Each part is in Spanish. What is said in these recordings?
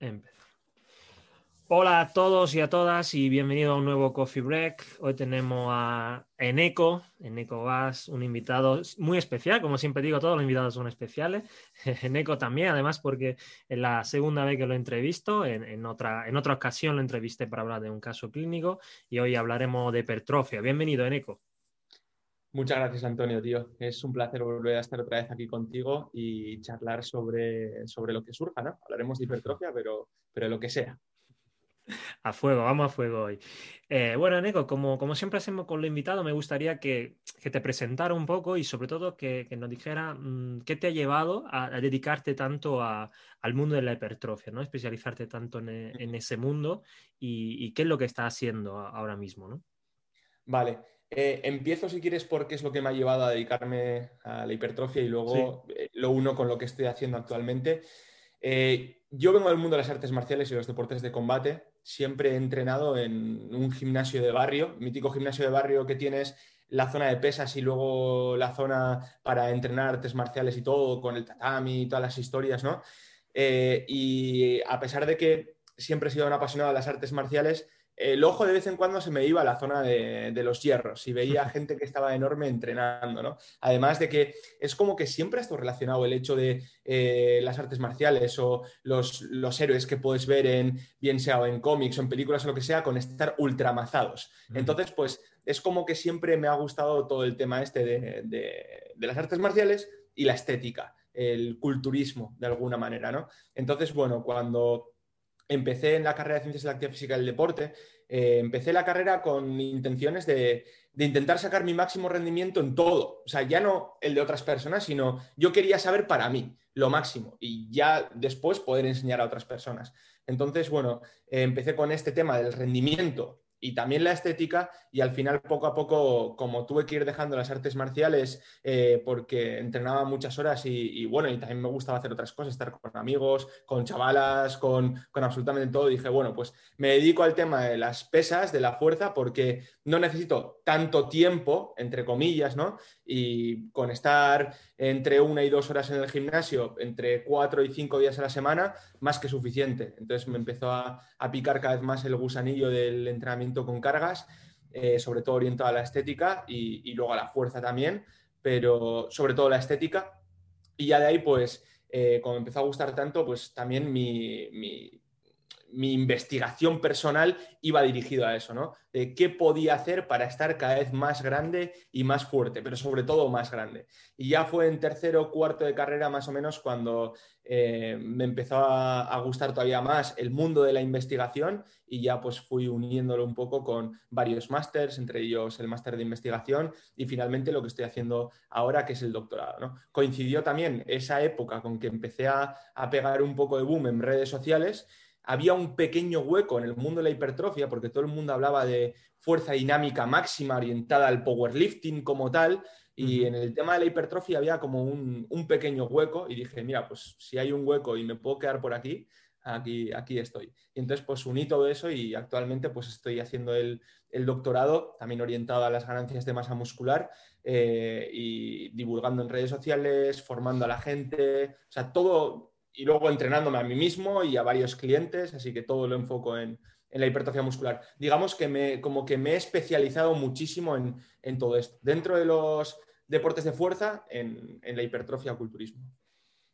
Empezó. Hola a todos y a todas y bienvenido a un nuevo Coffee Break. Hoy tenemos a Eneco, Eneco Gas, un invitado muy especial, como siempre digo, todos los invitados son especiales. Eneco también, además porque es la segunda vez que lo entrevisto, en, en, otra, en otra ocasión lo entrevisté para hablar de un caso clínico y hoy hablaremos de hipertrofia. Bienvenido, Eneco. Muchas gracias, Antonio, tío. Es un placer volver a estar otra vez aquí contigo y charlar sobre, sobre lo que surja, ¿no? Hablaremos de hipertrofia, pero, pero lo que sea. A fuego, vamos a fuego hoy. Eh, bueno, Neko, como, como, siempre hacemos con los invitados, me gustaría que, que te presentara un poco y sobre todo que, que nos dijera mmm, qué te ha llevado a, a dedicarte tanto a, al mundo de la hipertrofia, ¿no? Especializarte tanto en, en ese mundo y, y, qué es lo que estás haciendo ahora mismo, ¿no? Vale. Eh, empiezo, si quieres, por qué es lo que me ha llevado a dedicarme a la hipertrofia y luego sí. eh, lo uno con lo que estoy haciendo actualmente. Eh, yo vengo del mundo de las artes marciales y los deportes de combate. Siempre he entrenado en un gimnasio de barrio, mítico gimnasio de barrio que tienes la zona de pesas y luego la zona para entrenar artes marciales y todo, con el tatami y todas las historias, ¿no? Y a pesar de que siempre he sido un apasionado de las artes marciales, el ojo de vez en cuando se me iba a la zona de, de, los hierros y veía gente que estaba enorme entrenando, ¿no? Además de que es como que siempre ha estado relacionado el hecho de eh, las artes marciales o los, los, héroes que puedes ver en, bien sea en cómics o en películas o lo que sea, con estar ultramazados. Entonces, pues es como que siempre me ha gustado todo el tema este de, de, de las artes marciales y la estética, el culturismo, de alguna manera, ¿no? Entonces, bueno, cuando empecé en la carrera de Ciencias de la Actividad Física del Deporte, eh, empecé la carrera con intenciones de, intentar sacar mi máximo rendimiento en todo. O sea, ya no el de otras personas, sino yo quería saber para mí lo máximo y ya después poder enseñar a otras personas. Entonces, bueno, eh, empecé con este tema del rendimiento y también la estética y al final poco a poco como tuve que ir dejando las artes marciales eh, porque entrenaba muchas horas y, y, bueno y también me gustaba hacer otras cosas estar con amigos con chavalas con, con, absolutamente todo dije bueno pues me dedico al tema de las pesas de la fuerza porque no necesito tanto tiempo entre comillas no y con estar entre una y dos horas en el gimnasio entre cuatro y cinco días a la semana más que suficiente entonces me empezó a, picar cada vez más el gusanillo del entrenamiento con cargas, eh, sobre todo orientado a la estética y, luego a la fuerza también, pero sobre todo la estética. Y ya de ahí, pues, eh, como empezó a gustar tanto, pues también mi, mi investigación personal iba dirigido a eso, ¿no? De qué podía hacer para estar cada vez más grande y más fuerte, pero sobre todo más grande. Y ya fue en tercero o cuarto de carrera más o menos cuando eh, me empezó a, gustar todavía más el mundo de la investigación y ya pues fui uniéndolo un poco con varios másters, entre ellos el máster de investigación y finalmente lo que estoy haciendo ahora que es el doctorado. Coincidió también esa época con que empecé a, a pegar un poco de boom en redes sociales había un pequeño hueco en el mundo de la hipertrofia, porque todo el mundo hablaba de fuerza dinámica máxima orientada al powerlifting como tal, y en el tema de la hipertrofia había como un, un, pequeño hueco, y dije, mira, pues si hay un hueco y me puedo quedar por aquí, aquí, aquí estoy. Y entonces pues uní todo eso y actualmente pues estoy haciendo el, el doctorado, también orientado a las ganancias de masa muscular, eh, y divulgando en redes sociales, formando a la gente, o sea, todo y luego entrenándome a mí mismo y a varios clientes, así que todo lo enfoco en, en la hipertrofia muscular. Digamos que me, como que me he especializado muchísimo en, en todo esto, dentro de los deportes de fuerza, en, en la hipertrofia culturismo.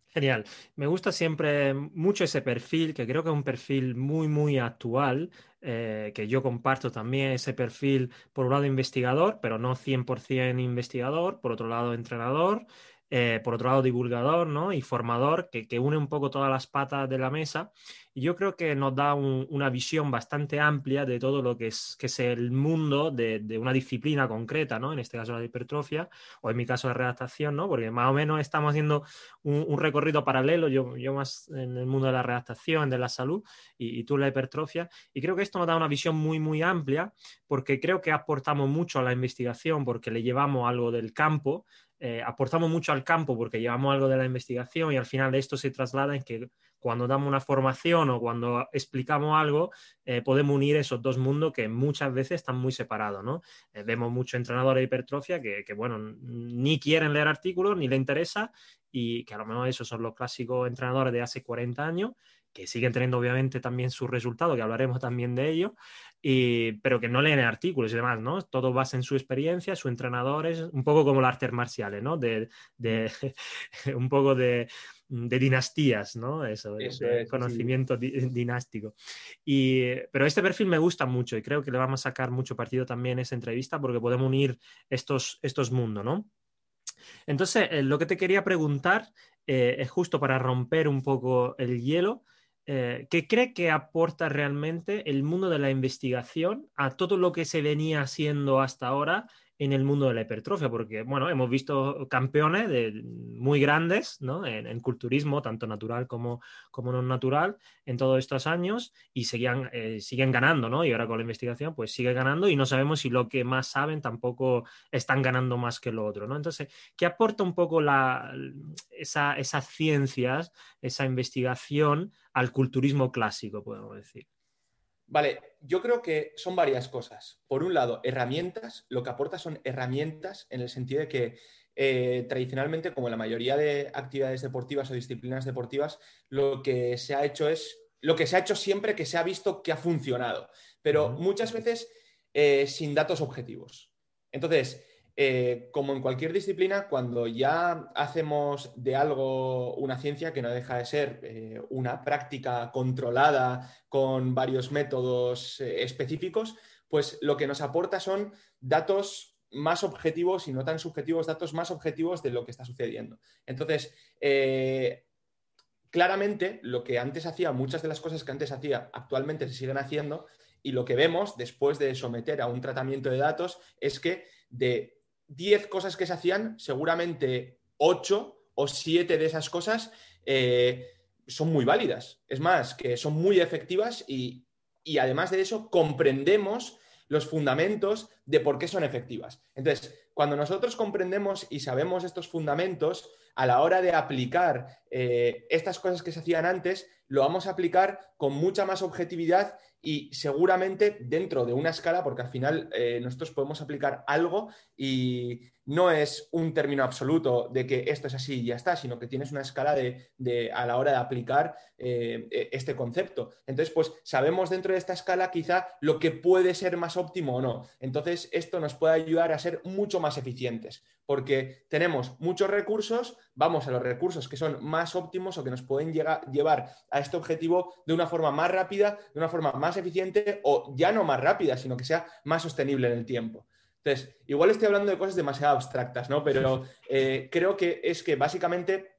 Genial. Me gusta siempre mucho ese perfil, que creo que es un perfil muy, muy actual, eh, que yo comparto también ese perfil, por un lado investigador, pero no 100% investigador, por otro lado entrenador, eh, por otro lado divulgador ¿no? y formador que, que, une un poco todas las patas de la mesa yo creo que nos da un, una visión bastante amplia de todo lo que es, que es el mundo de, una disciplina concreta, ¿no? en este caso la hipertrofia o en mi caso la redactación, ¿no? porque más o menos estamos haciendo un, recorrido paralelo, yo, yo, más en el mundo de la redactación, de la salud y, y tú la hipertrofia y creo que esto nos da una visión muy muy amplia porque creo que aportamos mucho a la investigación porque le llevamos algo del campo eh, aportamos mucho al campo porque llevamos algo de la investigación y al final esto se traslada en que cuando damos una formación o cuando explicamos algo, eh, podemos unir esos dos mundos que muchas veces están muy separados, ¿no? Eh, vemos muchos entrenadores de hipertrofia que, que, bueno, ni quieren leer artículos, ni les interesa, y que a lo mejor esos son los clásicos entrenadores de hace 40 años, que siguen teniendo obviamente también sus resultados, que hablaremos también de ello, pero que no leen artículos y demás, ¿no? Todo basa en su experiencia, sus entrenadores, un poco como las artes marciales, ¿no? De, un poco de, dinastías, ¿no? Eso, conocimiento dinástico. Y, pero este perfil me gusta mucho y creo que le vamos a sacar mucho partido también esa entrevista porque podemos unir estos, estos mundos, ¿no? Entonces, eh, lo que te quería preguntar eh, es justo para romper un poco el hielo. Eh, ¿qué cree que aporta realmente el mundo de la investigación a todo lo que se venía haciendo hasta ahora en el mundo de la hipertrofia, porque, bueno, hemos visto campeones muy grandes, ¿no? En, culturismo, tanto natural como, como no natural, en todos estos años, y seguían, eh, siguen ganando, ¿no? Y ahora con la investigación, pues sigue ganando, y no sabemos si lo que más saben tampoco están ganando más que lo otro, ¿no? Entonces, ¿qué aporta un poco esa, esas ciencias, esa investigación al culturismo clásico, podemos decir? Vale, yo creo que son varias cosas. Por un lado, herramientas, lo que aporta son herramientas en el sentido de que eh, tradicionalmente, como la mayoría de actividades deportivas o disciplinas deportivas, lo que se ha hecho es lo que se ha hecho siempre que se ha visto que ha funcionado, pero muchas veces eh, sin datos objetivos. Entonces, eh, como en cualquier disciplina, cuando ya hacemos de algo una ciencia que no deja de ser eh, una práctica controlada con varios métodos eh, específicos, pues lo que nos aporta son datos más objetivos y no tan subjetivos, datos más objetivos de lo que está sucediendo. Entonces, claramente, lo que antes hacía, muchas de las cosas que antes hacía, actualmente se siguen haciendo, y lo que vemos después de someter a un tratamiento de datos es que de 10 cosas que se hacían, seguramente 8 o 7 de esas cosas eh, son muy válidas. Es más, que son muy efectivas y, además de eso comprendemos los fundamentos de por qué son efectivas. Entonces, cuando nosotros comprendemos y sabemos estos fundamentos, a la hora de aplicar eh, estas cosas que se hacían antes, lo vamos a aplicar con mucha más objetividad y seguramente dentro de una escala, porque al final eh, nosotros podemos aplicar algo y no es un término absoluto de que esto es así y ya está, sino que tienes una escala de, a la hora de aplicar eh, e, este concepto. Entonces, pues sabemos dentro de esta escala quizá lo que puede ser más óptimo o no. Entonces, esto nos puede ayudar a ser mucho más eficientes, porque tenemos muchos recursos, vamos a los recursos que son más óptimos o que nos pueden llevar a este objetivo de una forma más rápida, de una forma más eficiente o ya no más rápida, sino que sea más sostenible en el tiempo. Entonces, igual estoy hablando de cosas demasiado abstractas, ¿no? Pero eh, creo que es que básicamente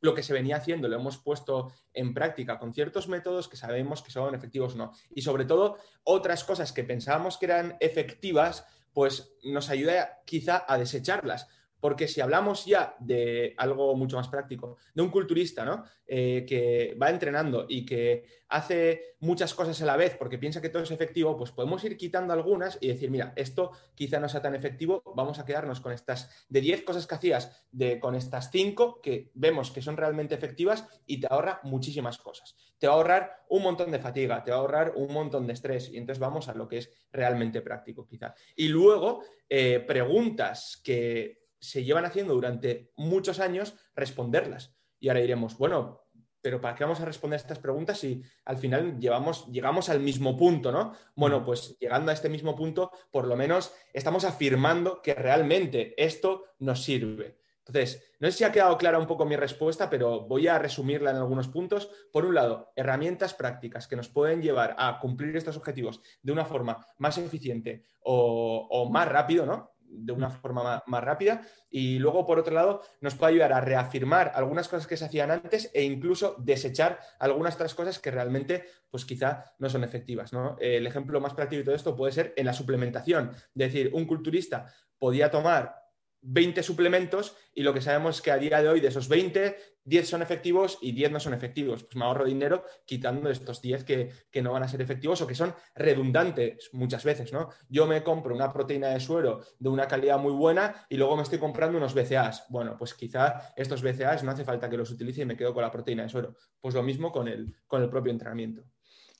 lo que se venía haciendo lo hemos puesto en práctica con ciertos métodos que sabemos que son efectivos o no. Y sobre todo, otras cosas que pensábamos que eran efectivas, pues nos ayuda quizá a desecharlas. Porque si hablamos ya de algo mucho más práctico, de un culturista ¿no? Eh, que va entrenando y que hace muchas cosas a la vez porque piensa que todo es efectivo, pues podemos ir quitando algunas y decir, mira, esto quizá no sea tan efectivo, vamos a quedarnos con estas de 10 cosas que hacías, de, con estas 5 que vemos que son realmente efectivas y te ahorra muchísimas cosas. Te va a ahorrar un montón de fatiga, te va a ahorrar un montón de estrés y entonces vamos a lo que es realmente práctico quizá. Y luego, eh, preguntas que se llevan haciendo durante muchos años, responderlas. Y ahora diremos, bueno, pero ¿para qué vamos a responder estas preguntas si al final llevamos, llegamos al mismo punto, ¿no? Bueno, pues llegando a este mismo punto, por lo menos estamos afirmando que realmente esto nos sirve. Entonces, no sé si ha quedado clara un poco mi respuesta, pero voy a resumirla en algunos puntos. Por un lado, herramientas prácticas que nos pueden llevar a cumplir estos objetivos de una forma más eficiente o, o más rápido, ¿no? De una forma más, rápida y luego, por otro lado, nos puede ayudar a reafirmar algunas cosas que se hacían antes e incluso desechar algunas otras cosas que realmente, pues quizá no son efectivas. El ejemplo más práctico de todo esto puede ser en la suplementación. Es decir, un culturista podía tomar 20 suplementos y lo que sabemos es que a día de hoy de esos 20, 10 son efectivos y 10 no son efectivos. Pues me ahorro dinero quitando estos 10 que, no van a ser efectivos o que son redundantes muchas veces, ¿no? Yo me compro una proteína de suero de una calidad muy buena y luego me estoy comprando unos BCAAs. Bueno, pues quizá estos BCAAs no hace falta que los utilice y me quedo con la proteína de suero. Pues lo mismo con el, con el propio entrenamiento.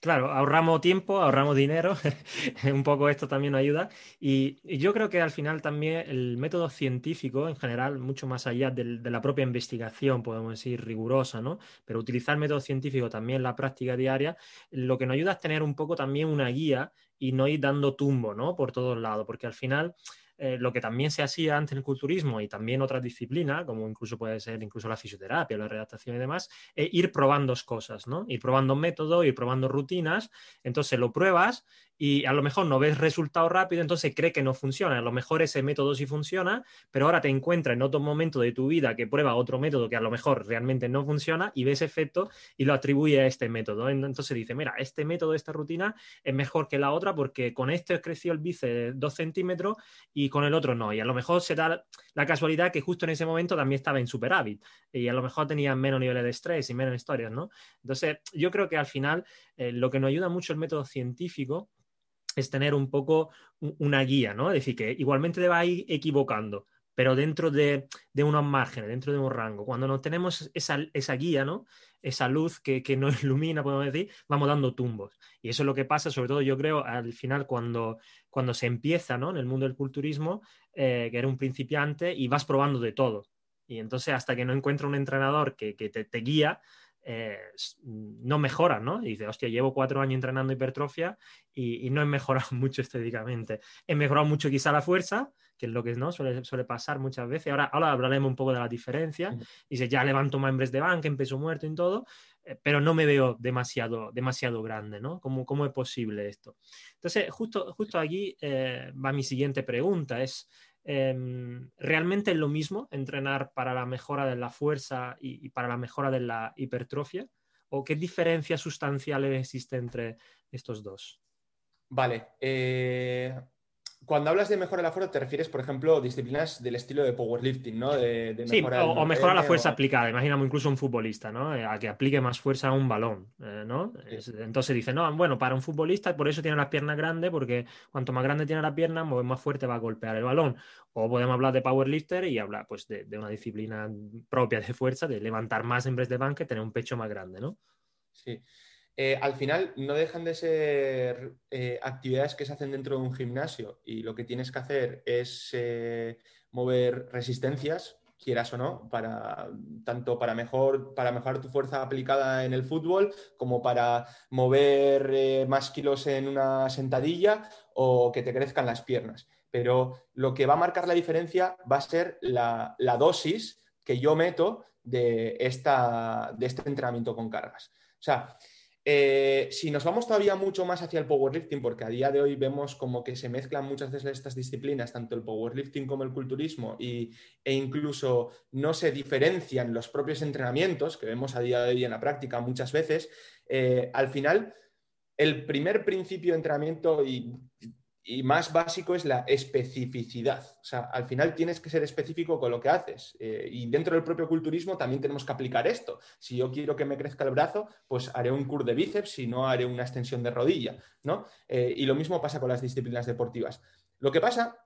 Claro, ahorramos tiempo, ahorramos dinero, un poco esto también nos ayuda. Y, yo creo que al final también el método científico en general, mucho más allá de la propia investigación, podemos decir, rigurosa, ¿no? Pero utilizar método científico también en la práctica diaria, lo que nos ayuda es tener un poco también una guía y no ir dando tumbo, ¿no? Por todos lados, porque al final eh, lo que también se hacía antes en el culturismo y también otras disciplinas, como incluso puede ser incluso la fisioterapia, la redactación y demás, es ir probando cosas, ¿no? Ir probando métodos, ir probando rutinas, entonces lo pruebas y a lo mejor no ves resultado rápido, entonces cree que no funciona. A lo mejor ese método sí funciona, pero ahora te encuentras en otro momento de tu vida que prueba otro método que a lo mejor realmente no funciona y ves efecto y lo atribuye a este método. Entonces dice, mira, este método, esta rutina es mejor que la otra porque con este creció el bíceps dos centímetros y con el otro no. Y a lo mejor se da la casualidad que justo en ese momento también estaba en superávit y a lo mejor tenía menos niveles de estrés y menos historias, ¿no? Entonces, yo creo que al final eh, lo que nos ayuda mucho el método científico es tener un poco una guía, ¿no? Es decir, que igualmente te va a ir equivocando, pero dentro de, unos márgenes, dentro de un rango. Cuando no tenemos esa, guía, ¿no? Esa luz que, nos ilumina, podemos decir, vamos dando tumbos. Y eso es lo que pasa, sobre todo yo creo, al final cuando, cuando se empieza, ¿no? En el mundo del culturismo, eh, que eres un principiante y vas probando de todo. Y entonces hasta que no encuentra un entrenador que, te guía, eh, no mejora, ¿no? Y dice, hostia, llevo cuatro años entrenando hipertrofia y, no he mejorado mucho estéticamente. He mejorado mucho quizá la fuerza, que es lo que ¿no? suele, suele pasar muchas veces. Ahora, ahora hablaremos un poco de la diferencia. Dice, ya levanto membres de banca, en peso muerto y todo, eh, pero no me veo demasiado, demasiado grande, ¿no? ¿Cómo, ¿Cómo, es posible esto? Entonces, justo, justo aquí eh, va mi siguiente pregunta, es, Em, ¿realmente es lo mismo entrenar para la mejora de la fuerza y, para la mejora de la hipertrofia? ¿O qué diferencia sustancial existe entre estos dos? Vale. Eh, cuando hablas de mejora de la fuerza, te refieres, por ejemplo, a disciplinas del estilo de powerlifting, ¿no? De, sí, o, mejora la fuerza aplicada. Imaginamos incluso un futbolista, ¿no? Eh, a que aplique más fuerza a un balón, eh, ¿no? entonces dice, no, bueno, para un futbolista, por eso tiene las piernas grandes, porque cuanto más grande tiene la pierna, más fuerte va a golpear el balón. O podemos hablar de powerlifter y hablar, pues, de, una disciplina propia de fuerza, de levantar más en vez de banque, tener un pecho más grande, ¿no? Sí. Eh, al final no dejan de ser eh, actividades que se hacen dentro de un gimnasio y lo que tienes que hacer es eh, mover resistencias, quieras o no, tanto para, mejor, para mejorar tu fuerza aplicada en el fútbol como para mover más kilos en una sentadilla o que te crezcan las piernas. Pero lo que va a marcar la diferencia va a ser la, dosis que yo meto de, de este entrenamiento con cargas. O sea, eh, si nos vamos todavía mucho más hacia el powerlifting, porque a día de hoy vemos como que se mezclan muchas veces estas disciplinas, tanto el powerlifting como el culturismo, y, e incluso no se diferencian los propios entrenamientos, que vemos a día de hoy en la práctica muchas veces, eh, al final el primer principio de entrenamiento y y más básico es la especificidad. O sea, al final tienes que ser específico con lo que haces. Eh, y dentro del propio culturismo también tenemos que aplicar esto. Si yo quiero que me crezca el brazo, pues haré un curl de bíceps, si no haré una extensión de rodilla. ¿no? Eh, y lo mismo pasa con las disciplinas deportivas. Lo que pasa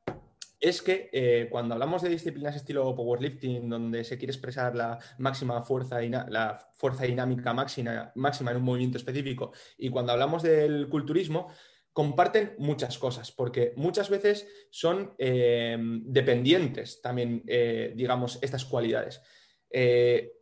es que eh, cuando hablamos de disciplinas estilo powerlifting, donde se quiere expresar la máxima fuerza, la fuerza dinámica máxima, máxima en un movimiento específico, y cuando hablamos del culturismo, comparten muchas cosas, porque muchas veces son eh, dependientes también, eh, digamos, estas cualidades. Eh,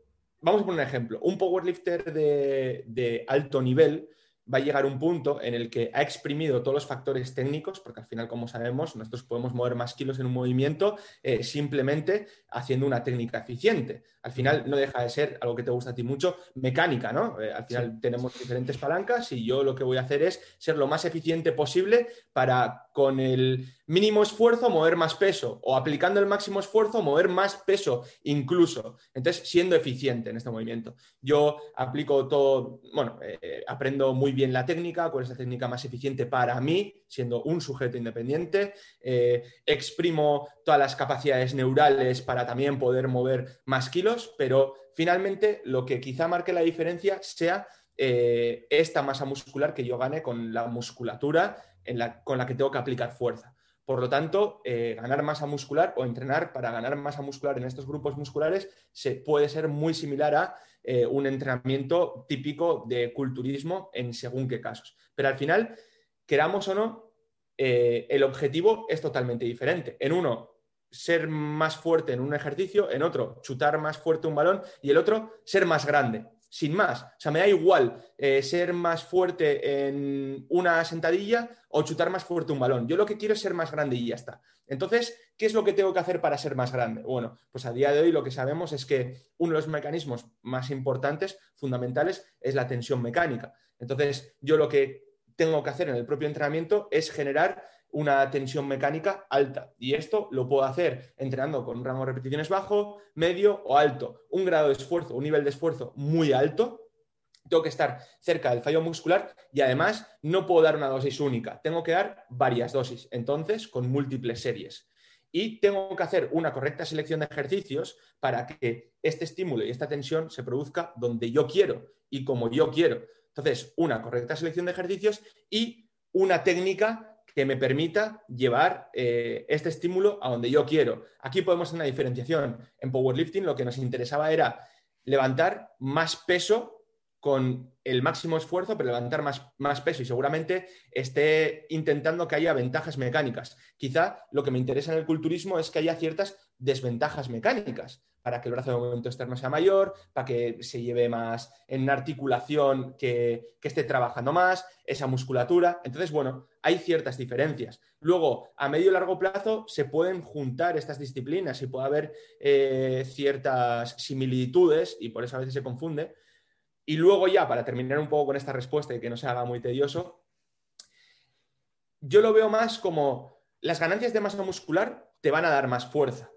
vamos a poner un ejemplo. Un powerlifter de, de alto nivel va a llegar un punto en el que ha exprimido todos los factores técnicos, porque al final, como sabemos, nosotros podemos mover más kilos en un movimiento eh, simplemente haciendo una técnica eficiente. Al final no deja de ser algo que te gusta a ti mucho, mecánica, ¿no? Eh, al final tenemos diferentes palancas y yo lo que voy a hacer es ser lo más eficiente posible para con el mínimo esfuerzo mover más peso o aplicando el máximo esfuerzo mover más peso incluso. Entonces, siendo eficiente en este movimiento. Yo aplico todo, bueno, eh, aprendo muy bien la técnica, cuál es la técnica más eficiente para mí, siendo un sujeto independiente. Eh, exprimo todas las capacidades neurales para también poder mover más kilos, pero finalmente lo que quizá marque la diferencia sea eh, esta masa muscular que yo gane con la musculatura con la que tengo que aplicar fuerza. Por lo tanto, eh, ganar masa muscular o entrenar para ganar masa muscular en estos grupos musculares se puede ser muy similar a eh, un entrenamiento típico de culturismo en según qué casos. Pero al final, queramos o no, eh, el objetivo es totalmente diferente. En uno, ser más fuerte en un ejercicio, en otro, chutar más fuerte un balón y el otro, ser más grande sin más. O sea, me da igual eh, ser más fuerte en una sentadilla o chutar más fuerte un balón. Yo lo que quiero es ser más grande y ya está. Entonces, ¿qué es lo que tengo que hacer para ser más grande? Bueno, pues a día de hoy lo que sabemos es que uno de los mecanismos más importantes, fundamentales, es la tensión mecánica. Entonces, yo lo que tengo que hacer en el propio entrenamiento es generar una tensión mecánica alta. Y esto lo puedo hacer entrenando con un rango de repeticiones bajo, medio o alto. Un grado de esfuerzo, un nivel de esfuerzo muy alto. Tengo que estar cerca del fallo muscular y además no puedo dar una dosis única. Tengo que dar varias dosis, entonces con múltiples series. Y tengo que hacer una correcta selección de ejercicios para que este estímulo y esta tensión se produzca donde yo quiero y como yo quiero. Entonces, una correcta selección de ejercicios y una técnica que me permita llevar eh, este estímulo a donde yo quiero. Aquí podemos hacer una diferenciación. En powerlifting lo que nos interesaba era levantar más peso con el máximo esfuerzo, pero levantar más, más, peso y seguramente esté intentando que haya ventajas mecánicas. Quizá lo que me interesa en el culturismo es que haya ciertas desventajas mecánicas para que el brazo de movimiento externo sea mayor, para que se lleve más en articulación que, esté trabajando más, esa musculatura. Entonces, bueno, hay ciertas diferencias. Luego, a medio y largo plazo se pueden juntar estas disciplinas y puede haber eh, ciertas similitudes y por eso a veces se confunde. Y luego ya, para terminar un poco con esta respuesta y que no se haga muy tedioso, yo lo veo más como las ganancias de masa muscular te van a dar más fuerza,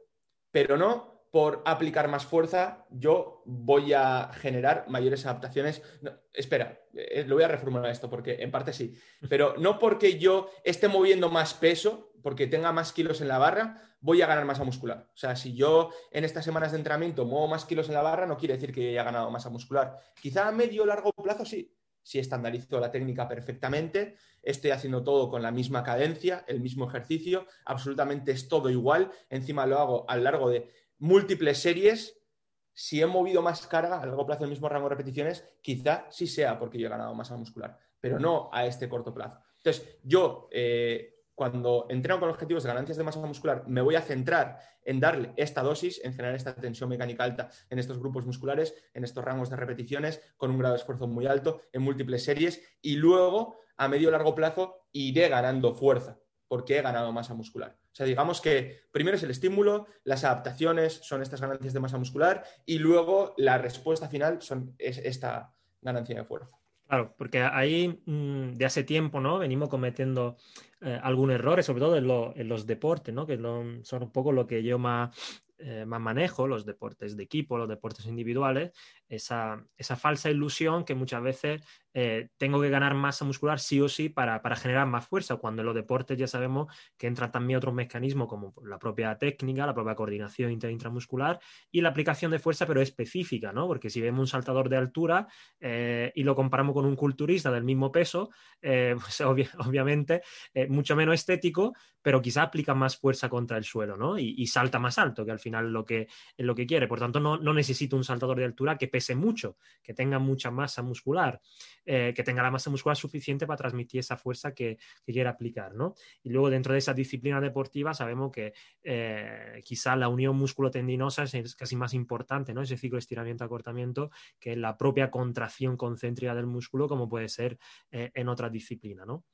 pero no por aplicar más fuerza, yo voy a generar mayores adaptaciones. espera, eh, lo voy a reformular esto porque en parte sí, pero no porque yo esté moviendo más peso, porque tenga más kilos en la barra, voy a ganar masa muscular. O sea, si yo en estas semanas de entrenamiento muevo más kilos en la barra, no quiere decir que haya ganado masa muscular. Quizá a medio o largo plazo sí. Si estandarizo la técnica perfectamente, estoy haciendo todo con la misma cadencia, el mismo ejercicio, absolutamente es todo igual. Encima lo hago a lo largo de múltiples series, si he movido más carga a largo plazo el mismo rango de repeticiones, quizá sí sea porque yo he ganado masa muscular, pero no a este corto plazo. Entonces, yo eh, cuando entreno con objetivos de ganancias de masa muscular, me voy a centrar en darle esta dosis, en generar esta tensión mecánica alta en estos grupos musculares, en estos rangos de repeticiones, con un grado de esfuerzo muy alto, en múltiples series, y luego, a medio largo plazo, iré ganando fuerza, porque he ganado masa muscular. O sea, digamos que primero es el estímulo, las adaptaciones son estas ganancias de masa muscular y luego la respuesta final son, es esta ganancia de fuerza. Claro, porque ahí mm, de hace tiempo, ¿no? Venimos cometiendo eh, algunos errores, sobre todo en, los deportes, ¿no? Que son un poco lo que yo más, eh, más manejo, los deportes de equipo, los deportes individuales, esa, esa falsa ilusión que muchas veces eh, tengo que ganar masa muscular sí o sí para, generar más fuerza, cuando en los deportes ya sabemos que entran también otros mecanismos como la propia técnica, la propia coordinación inter intramuscular y la aplicación de fuerza, pero específica, ¿no? Porque si vemos un saltador de altura eh, y lo comparamos con un culturista del mismo peso, pues obviamente mucho menos estético, pero quizá aplica más fuerza contra el suelo, ¿no? Y, salta más alto, que al final lo que, es lo que quiere. Por tanto, no, no necesito un saltador de altura que pese mucho, que tenga mucha masa muscular. Eh, que tenga la masa muscular suficiente para transmitir esa fuerza que, quiera aplicar, ¿no? Y luego dentro de esa disciplina deportiva sabemos que eh, quizá la unión músculo-tendinosa es, casi más importante, ¿no? Ese ciclo de estiramiento-acortamiento que la propia contracción concéntrica del músculo como puede ser eh, en otra disciplina, ¿no?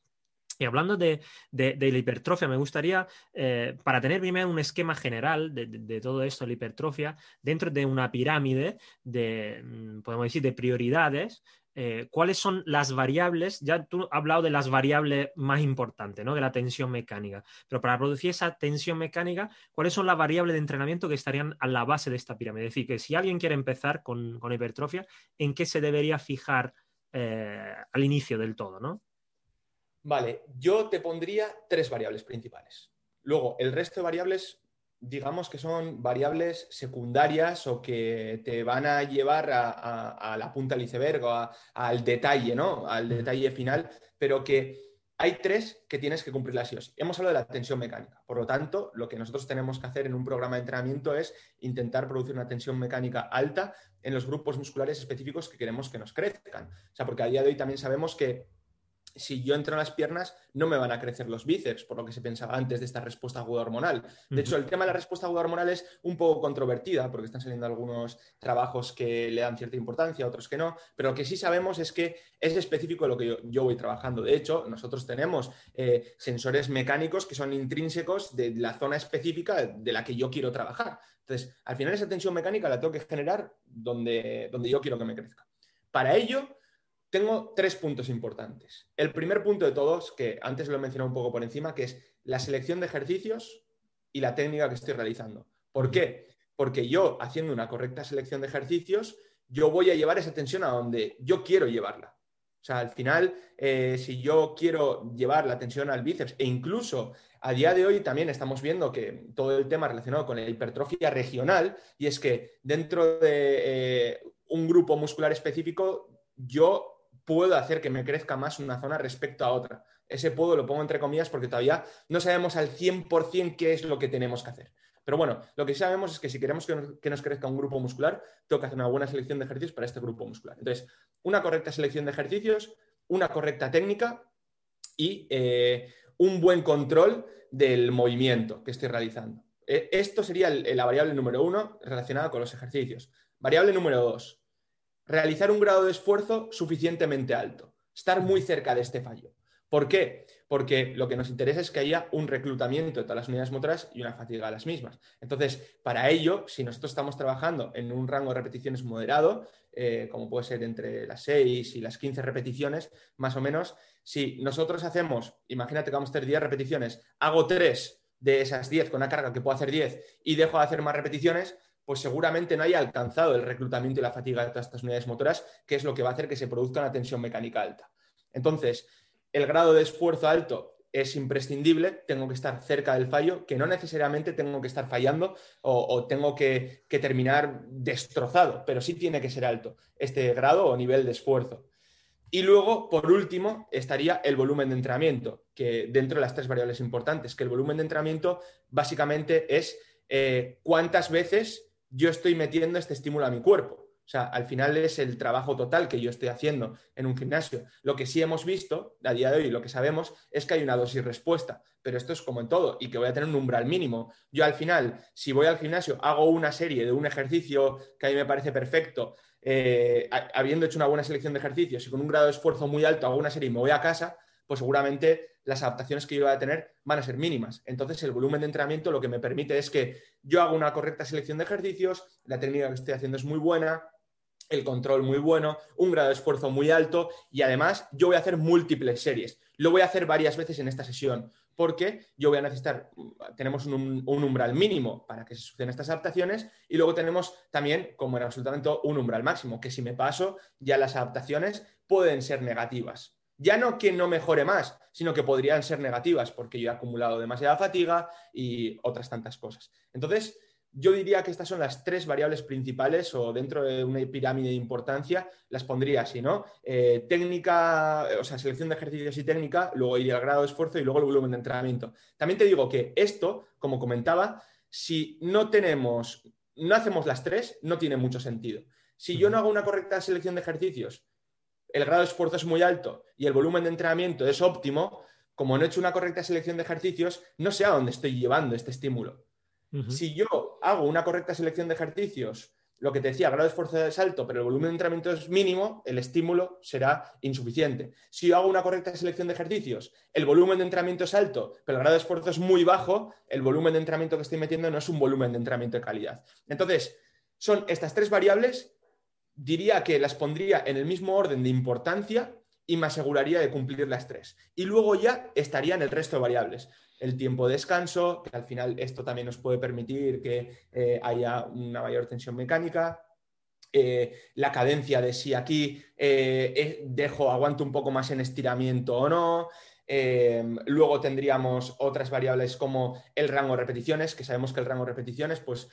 Y hablando de, la hipertrofia, me gustaría, para tener primero un esquema general de, todo esto, la hipertrofia, dentro de una pirámide de, mm, podemos decir, de prioridades, eh, cuáles son las variables, ya tú has hablado de las variables más importantes, ¿no? De la tensión mecánica, pero para producir esa tensión mecánica, ¿cuáles son las variables de entrenamiento que estarían a la base de esta pirámide? Es decir, que si alguien quiere empezar con, hipertrofia, ¿en qué se debería fijar eh, al inicio del todo, ¿no? Vale, yo te pondría tres variables principales. Luego, el resto de variables digamos que son variables secundarias o que te van a llevar a, la punta del iceberg o al detalle, ¿no? Al detalle final, pero que hay tres que tienes que cumplir las IOS. Hemos hablado de la tensión mecánica. Por lo tanto, lo que nosotros tenemos que hacer en un programa de entrenamiento es intentar producir una tensión mecánica alta en los grupos musculares específicos que queremos que nos crezcan. O sea, porque a día de hoy también sabemos que si yo entro en las piernas, no me van a crecer los bíceps, por lo que se pensaba antes de esta respuesta aguda hormonal. De hecho, el tema de la respuesta aguda hormonal es un poco controvertida, porque están saliendo algunos trabajos que le dan cierta importancia, otros que no, pero lo que sí sabemos es que es específico de lo que yo, voy trabajando. De hecho, nosotros tenemos eh, sensores mecánicos que son intrínsecos de la zona específica de la que yo quiero trabajar. Entonces, al final esa tensión mecánica la tengo que generar donde, donde yo quiero que me crezca. Para ello, tengo tres puntos importantes. El primer punto de todos, que antes lo he mencionado un poco por encima, que es la selección de ejercicios y la técnica que estoy realizando. ¿Por qué? Porque yo, haciendo una correcta selección de ejercicios, yo voy a llevar esa tensión a donde yo quiero llevarla. O sea, al final, eh, si yo quiero llevar la tensión al bíceps e incluso a día de hoy también estamos viendo que todo el tema relacionado con la hipertrofia regional, y es que dentro de eh, un grupo muscular específico, yo puedo hacer que me crezca más una zona respecto a otra. Ese puedo lo pongo entre comillas porque todavía no sabemos al 100% qué es lo que tenemos que hacer. Pero bueno, lo que sabemos es que si queremos que nos, crezca un grupo muscular, tengo que hacer una buena selección de ejercicios para este grupo muscular. Entonces, una correcta selección de ejercicios, una correcta técnica y eh, un buen control del movimiento que estoy realizando. E, esto sería la variable número uno relacionada con los ejercicios. Variable número dos, realizar un grado de esfuerzo suficientemente alto, estar muy cerca de este fallo. ¿Por qué? Porque lo que nos interesa es que haya un reclutamiento de todas las unidades motoras y una fatiga a las mismas. Entonces, para ello, si nosotros estamos trabajando en un rango de repeticiones moderado, eh, como puede ser entre las 6 y las 15 repeticiones, más o menos, si nosotros hacemos, imagínate que vamos a hacer 10 repeticiones, hago 3 de esas 10 con una carga que puedo hacer 10 y dejo de hacer más repeticiones, pues seguramente no haya alcanzado el reclutamiento y la fatiga de todas estas unidades motoras, que es lo que va a hacer que se produzca una tensión mecánica alta. Entonces, el grado de esfuerzo alto es imprescindible, tengo que estar cerca del fallo, que no necesariamente tengo que estar fallando o, tengo que, terminar destrozado, pero sí tiene que ser alto este grado o nivel de esfuerzo. Y luego, por último, estaría el volumen de entrenamiento, que dentro de las tres variables importantes, que el volumen de entrenamiento básicamente es eh, cuántas veces yo estoy metiendo este estímulo a mi cuerpo. O sea, al final es el trabajo total que yo estoy haciendo en un gimnasio. Lo que sí hemos visto a día de hoy, lo que sabemos es que hay una dosis respuesta, pero esto es como en todo y que voy a tener un umbral mínimo. Yo al final, si voy al gimnasio, hago una serie de un ejercicio que a mí me parece perfecto, eh, habiendo hecho una buena selección de ejercicios y con un grado de esfuerzo muy alto hago una serie y me voy a casa, pues seguramente las adaptaciones que yo voy a tener van a ser mínimas. Entonces, el volumen de entrenamiento lo que me permite es que yo haga una correcta selección de ejercicios, la técnica que estoy haciendo es muy buena, el control muy bueno, un grado de esfuerzo muy alto y además yo voy a hacer múltiples series. Lo voy a hacer varias veces en esta sesión porque yo voy a necesitar, tenemos un, umbral mínimo para que se sucedan estas adaptaciones y luego tenemos también, como en absolutamente, un umbral máximo, que si me paso ya las adaptaciones pueden ser negativas ya no que no mejore más, sino que podrían ser negativas porque yo he acumulado demasiada fatiga y otras tantas cosas. Entonces, yo diría que estas son las tres variables principales o dentro de una pirámide de importancia las pondría así, ¿no? Eh, técnica, o sea, selección de ejercicios y técnica, luego iría el grado de esfuerzo y luego el volumen de entrenamiento. También te digo que esto, como comentaba, si no tenemos, no hacemos las tres, no tiene mucho sentido. Si yo no hago una correcta selección de ejercicios el grado de esfuerzo es muy alto y el volumen de entrenamiento es óptimo, como no he hecho una correcta selección de ejercicios, no sé a dónde estoy llevando este estímulo. Si yo hago una correcta selección de ejercicios, lo que te decía, el grado de esfuerzo es alto, pero el volumen de entrenamiento es mínimo, el estímulo será insuficiente. Si yo hago una correcta selección de ejercicios, el volumen de entrenamiento es alto, pero el grado de esfuerzo es muy bajo, el volumen de entrenamiento que estoy metiendo no es un volumen de entrenamiento de calidad. Entonces, son estas tres variables diría que las pondría en el mismo orden de importancia y me aseguraría de cumplir las tres. Y luego ya estarían el resto de variables. El tiempo de descanso, que al final esto también nos puede permitir que eh, haya una mayor tensión mecánica. Eh, la cadencia de si aquí eh, dejo, aguanto un poco más en estiramiento o no. luego tendríamos otras variables como el rango de repeticiones, que sabemos que el rango de repeticiones, pues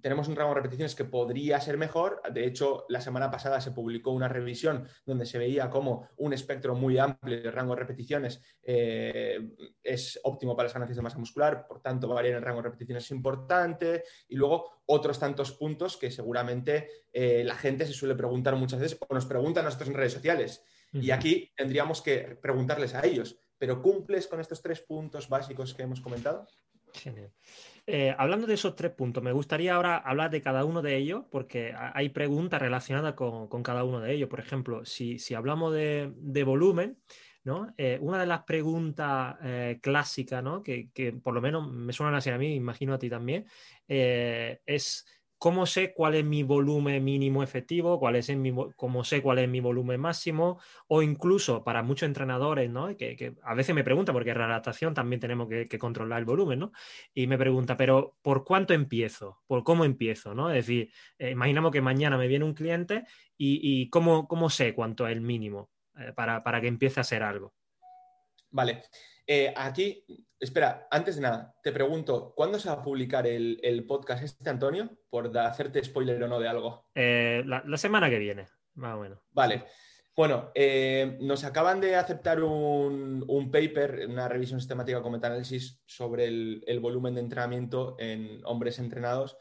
tenemos un rango de repeticiones que podría ser mejor. De hecho, la semana pasada se publicó una revisión donde se veía como un espectro muy amplio de rango de repeticiones eh, es óptimo para las ganancias de masa muscular, por tanto, variar el rango de repeticiones es importante. Y luego otros tantos puntos que seguramente eh, la gente se suele preguntar muchas veces o nos preguntan a nosotros en redes sociales. Y aquí tendríamos que preguntarles a ellos, ¿pero cumples con estos tres puntos básicos que hemos comentado? Genial. Eh, hablando de esos tres puntos, me gustaría ahora hablar de cada uno de ellos, porque hay preguntas relacionadas con, cada uno de ellos. Por ejemplo, si, hablamos de, volumen, ¿no? Eh, una de las preguntas eh, clásicas, ¿no? que, que, por lo menos me suenan así a mí, imagino a ti también, es ¿Cómo sé cuál es mi volumen mínimo efectivo? Cuál es mi, ¿Cómo sé cuál es mi volumen máximo? O incluso para muchos entrenadores, ¿no? Que, a veces me preguntan, porque en la adaptación también tenemos que, controlar el volumen, ¿no? Y me pregunta, ¿pero por cuánto empiezo? ¿Por cómo empiezo? Es decir, eh, imaginamos que mañana me viene un cliente y, ¿cómo, ¿cómo, sé cuánto es el mínimo eh, para, para que empiece a hacer algo? Vale. Eh, aquí, espera, antes de nada, te pregunto, ¿cuándo se va a publicar el, podcast este, Antonio? Por hacerte spoiler o no de algo. Eh, la, semana que viene, más o menos. Vale. Bueno, eh, nos acaban de aceptar un, paper, una revisión sistemática con metaanálisis sobre el, volumen de entrenamiento en hombres entrenados.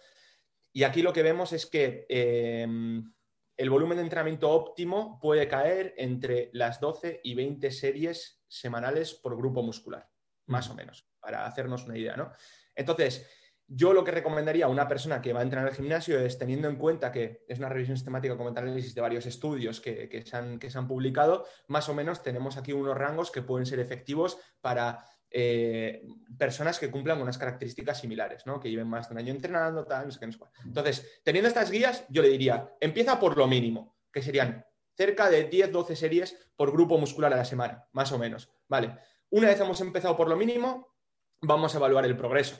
Y aquí lo que vemos es que el volumen de entrenamiento óptimo puede caer entre las 12 y 20 series semanales por grupo muscular, más o menos, para hacernos una idea, ¿no? Entonces, yo lo que recomendaría a una persona que va a entrenar al gimnasio es, teniendo en cuenta que es una revisión sistemática como análisis de varios estudios que, se han, que se han publicado, más o menos tenemos aquí unos rangos que pueden ser efectivos para eh, personas que cumplan unas características similares, ¿no? que lleven más de un año entrenando, tal, no sé qué, no sé Entonces, teniendo estas guías, yo le diría, empieza por lo mínimo, que serían cerca de 10-12 series por grupo muscular a la semana, más o menos. Vale, una vez hemos empezado por lo mínimo, vamos a evaluar el progreso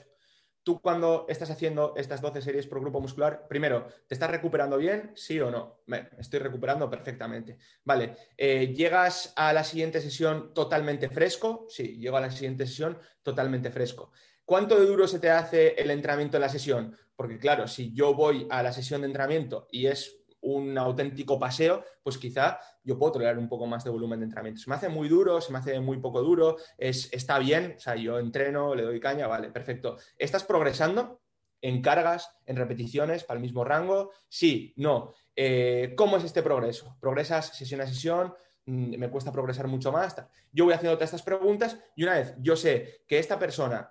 tú cuando estás haciendo estas 12 series por grupo muscular, primero, ¿te estás recuperando bien? ¿Sí o no? Me estoy recuperando perfectamente. Vale, eh, ¿llegas a la siguiente sesión totalmente fresco? Sí, llego a la siguiente sesión totalmente fresco. ¿Cuánto de duro se te hace el entrenamiento en la sesión? Porque claro, si yo voy a la sesión de entrenamiento y es un auténtico paseo, pues quizá yo puedo tolerar un poco más de volumen de entrenamiento. Se me hace muy duro, se me hace muy poco duro, es, está bien, o sea, yo entreno, le doy caña, vale, perfecto. ¿Estás progresando en cargas, en repeticiones, para el mismo rango? Sí, no. Eh, ¿Cómo es este progreso? ¿Progresas sesión a sesión? Mm, ¿Me cuesta progresar mucho más? Yo voy haciendo todas estas preguntas y una vez yo sé que esta persona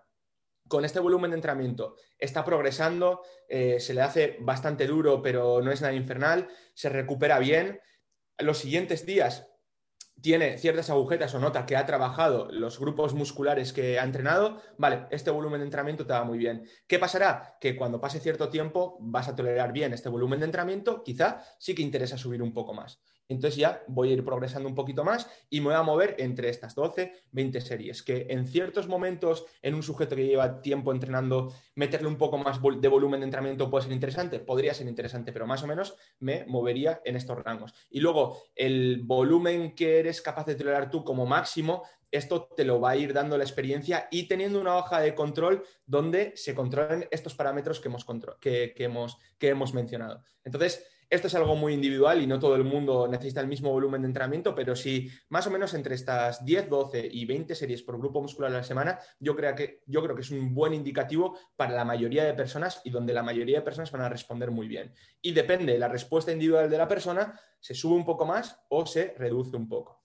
con este volumen de entrenamiento está progresando, eh, se le hace bastante duro, pero no es nada infernal, se recupera bien. Los siguientes días tiene ciertas agujetas o nota que ha trabajado los grupos musculares que ha entrenado, vale, este volumen de entrenamiento te va muy bien. ¿Qué pasará? Que cuando pase cierto tiempo vas a tolerar bien este volumen de entrenamiento, quizá sí que interesa subir un poco más. Entonces ya voy a ir progresando un poquito más y me voy a mover entre estas 12, 20 series, que en ciertos momentos en un sujeto que lleva tiempo entrenando, meterle un poco más de volumen de entrenamiento puede ser interesante, podría ser interesante, pero más o menos me movería en estos rangos. Y luego el volumen que eres capaz de tolerar tú como máximo, esto te lo va a ir dando la experiencia y teniendo una hoja de control donde se controlen estos parámetros que hemos, que, hemos, que hemos mencionado. Entonces, esto es algo muy individual y no todo el mundo necesita el mismo volumen de entrenamiento, pero si más o menos entre estas 10, 12 y 20 series por grupo muscular a la semana, yo creo, que, yo creo que es un buen indicativo para la mayoría de personas y donde la mayoría de personas van a responder muy bien. Y depende de la respuesta individual de la persona, se sube un poco más o se reduce un poco.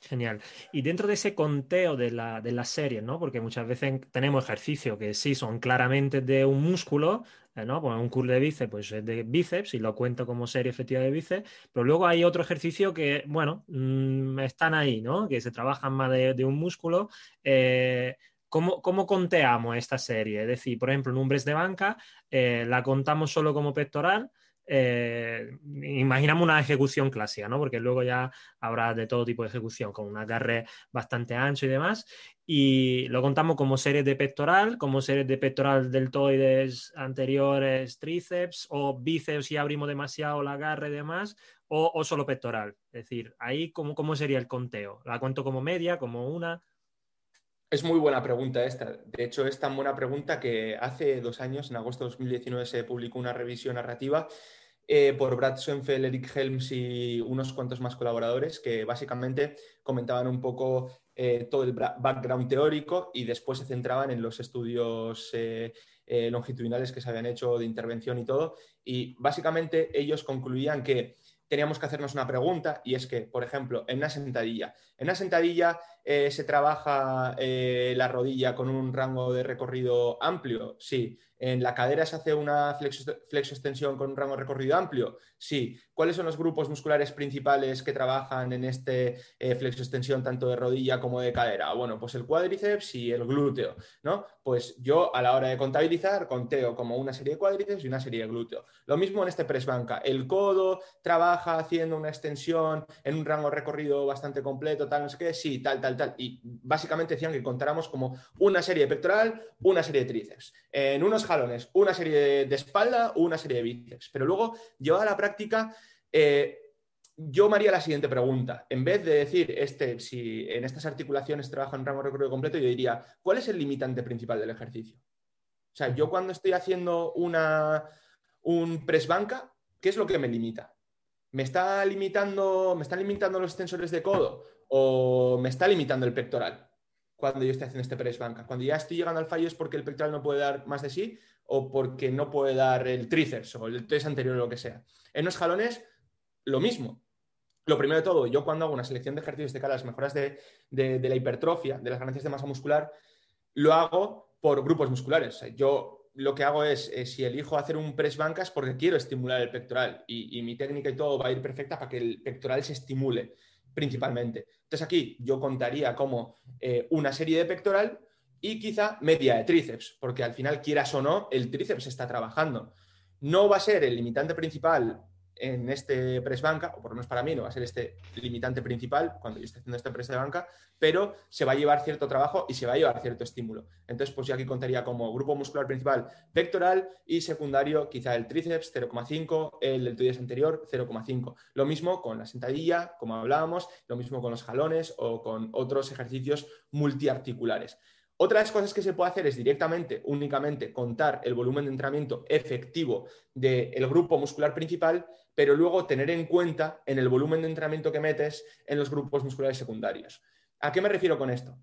Genial. Y dentro de ese conteo de la, de serie, ¿no? Porque muchas veces tenemos ejercicios que sí son claramente de un músculo, ¿no? Pues un curl de bíceps, pues es de bíceps y lo cuento como serie efectiva de bíceps, pero luego hay otro ejercicio que, bueno, mm, están ahí, ¿no? Que se trabajan más de, un músculo. Eh, ¿Cómo, conteamos esta serie? Es decir, por ejemplo, en un de banca, eh, la contamos solo como pectoral, eh, imaginamos una ejecución clásica, ¿no? Porque luego ya habrá de todo tipo de ejecución, con un agarre bastante ancho y demás. Y lo contamos como series de pectoral, como series de pectoral deltoides anteriores, tríceps, o bíceps si abrimos demasiado el agarre y demás, o, solo pectoral. Es decir, ahí, ¿cómo, ¿cómo sería el conteo? ¿La cuento como media, como una? Es muy buena pregunta esta. De hecho, es tan buena pregunta que hace dos años, en agosto de 2019, se publicó una revisión narrativa eh, por Brad Schoenfeld, Eric Helms y unos cuantos más colaboradores que básicamente comentaban un poco eh, todo el background teórico y después se centraban en los estudios eh, longitudinales que se habían hecho de intervención y todo. Y básicamente ellos concluían que teníamos que hacernos una pregunta y es que, por ejemplo, en una sentadilla, en una sentadilla se trabaja la rodilla con un rango de recorrido amplio, sí. ¿En la cadera se hace una flexo-extensión con un rango de recorrido amplio? Sí. ¿Cuáles son los grupos musculares principales que trabajan en este eh, flexo-extensión tanto de rodilla como de cadera? Bueno, pues el cuádriceps y el glúteo, ¿no? Pues yo a la hora de contabilizar conteo como una serie de cuádriceps y una serie de glúteo. Lo mismo en este press banca. El codo trabaja haciendo una extensión en un rango de recorrido bastante completo, tal, no sé qué, sí, tal, tal, Y básicamente decían que contáramos como una serie de pectoral, una serie de tríceps. En unos jalones, una serie de espalda una serie de bíceps. Pero luego, llevada a la práctica, eh, yo me haría la siguiente pregunta. En vez de decir, este, si en estas articulaciones trabaja en de recorrido completo, yo diría, ¿cuál es el limitante principal del ejercicio? O sea, yo cuando estoy haciendo una, un press banca, ¿qué es lo que me limita? ¿Me está limitando, me están limitando los extensores de codo o me está limitando el pectoral? cuando yo estoy haciendo este press banca. Cuando ya estoy llegando al fallo es porque el pectoral no puede dar más de sí o porque no puede dar el tríceps o el tríceps anterior o lo que sea. En los jalones, lo mismo. Lo primero de todo, yo cuando hago una selección de ejercicios de cara a las mejoras de, la hipertrofia, de las ganancias de masa muscular, lo hago por grupos musculares. yo lo que hago es, eh, si elijo hacer un press banca es porque quiero estimular el pectoral y mi técnica y todo va a ir perfecta para que el pectoral se estimule principalmente. Entonces aquí yo contaría como eh, una serie de pectoral y quizá media de tríceps, porque al final, quieras o no, el tríceps está trabajando. No va a ser el limitante principal en este press banca, o por lo menos para mí no va a ser este limitante principal cuando yo esté haciendo este press de banca, pero se va a llevar cierto trabajo y se va a llevar cierto estímulo. Entonces, pues yo aquí contaría como grupo muscular principal pectoral y secundario quizá el tríceps 0,5, el deltoides anterior 0,5. Lo mismo con la sentadilla, como hablábamos, lo mismo con los jalones o con otros ejercicios multiarticulares. Otras cosas que se puede hacer es directamente, únicamente, contar el volumen de entrenamiento efectivo del grupo muscular principal, pero luego tener en cuenta en el volumen de entrenamiento que metes en los grupos musculares secundarios. ¿A qué me refiero con esto?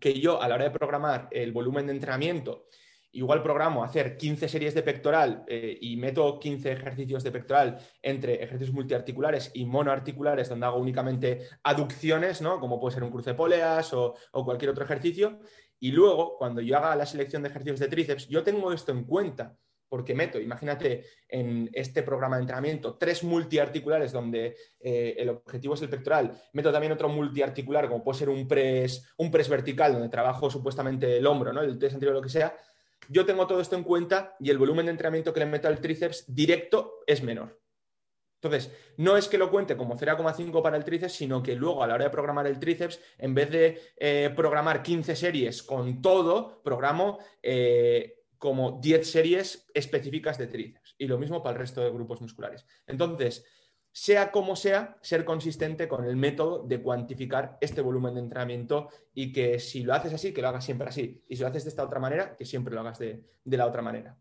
Que yo a la hora de programar el volumen de entrenamiento, igual programo hacer 15 series de pectoral eh, y meto 15 ejercicios de pectoral entre ejercicios multiarticulares y monoarticulares donde hago únicamente aducciones, ¿no? como puede ser un cruce de poleas o cualquier otro ejercicio, y luego, cuando yo haga la selección de ejercicios de tríceps, yo tengo esto en cuenta, porque meto, imagínate, en este programa de entrenamiento, tres multiarticulares donde eh, el objetivo es el pectoral, meto también otro multiarticular, como puede ser un press, un press vertical, donde trabajo supuestamente el hombro, ¿no? el test anterior o lo que sea. Yo tengo todo esto en cuenta y el volumen de entrenamiento que le meto al tríceps directo es menor. Entonces, no es que lo cuente como 0,5 para el tríceps, sino que luego a la hora de programar el tríceps, en vez de eh, programar 15 series con todo, programo eh, como 10 series específicas de tríceps. Y lo mismo para el resto de grupos musculares. Entonces, sea como sea, ser consistente con el método de cuantificar este volumen de entrenamiento y que si lo haces así, que lo hagas siempre así. Y si lo haces de esta otra manera, que siempre lo hagas de la otra manera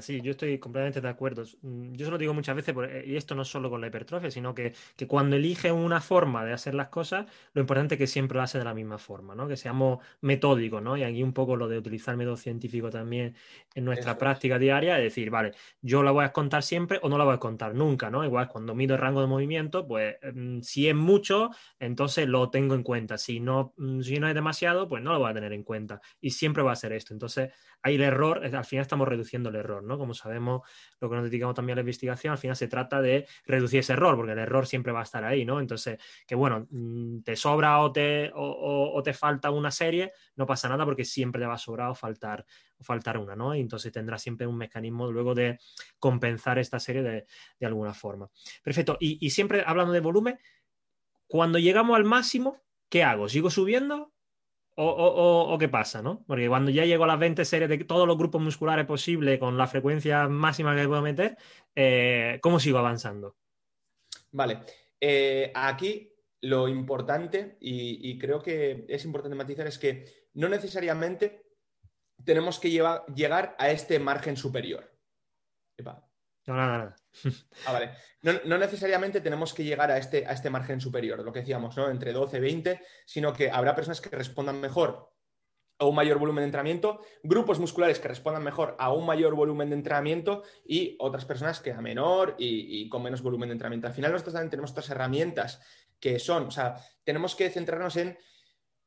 sí, yo estoy completamente de acuerdo. Mm, yo se lo digo muchas veces, eh, y esto no es solo con la hipertrofia, sino que, cuando elige una forma de hacer las cosas, lo importante es que siempre lo hace de la misma forma, ¿no? Que seamos metódicos, ¿no? Y aquí un poco lo de utilizar método científico también en nuestra práctica diaria, es decir, vale, yo la voy a contar siempre o no la voy a contar nunca, ¿no? Igual cuando mido el rango de movimiento, pues mm, si es mucho, entonces lo tengo en cuenta. Si no, mm, si no es demasiado, pues no lo voy a tener en cuenta. Y siempre va a ser esto. Entonces, ahí el error, al final estamos reduciendo el error, ¿no? Como sabemos, lo que nos dedicamos también a la investigación, al final se trata de reducir ese error, porque el error siempre va a estar ahí, ¿no? Entonces, que bueno, mm, te sobra o te, o, te falta una serie, no pasa nada porque siempre te va a sobrar o faltar, o faltar una, ¿no? Y entonces tendrás siempre un mecanismo luego de compensar esta serie de, alguna forma. Perfecto. Y, y siempre hablando de volumen, cuando llegamos al máximo, ¿qué hago? ¿Sigo subiendo o, qué pasa, ¿no? Porque cuando ya llego a las 20 series de todos los grupos musculares posibles con la frecuencia máxima que puedo meter, eh, ¿cómo sigo avanzando? Vale. Eh, aquí lo importante, y, creo que es importante matizar, es que no necesariamente tenemos que llegar a este margen superior. No, no, no. Ah, vale. No, necesariamente tenemos que llegar a este, a este margen superior, lo que decíamos, ¿no? Entre 12 y 20, sino que habrá personas que respondan mejor a un mayor volumen de entrenamiento, grupos musculares que respondan mejor a un mayor volumen de entrenamiento y otras personas que a menor y, con menos volumen de entrenamiento. Al final nosotros también tenemos otras herramientas que son, o sea, tenemos que centrarnos en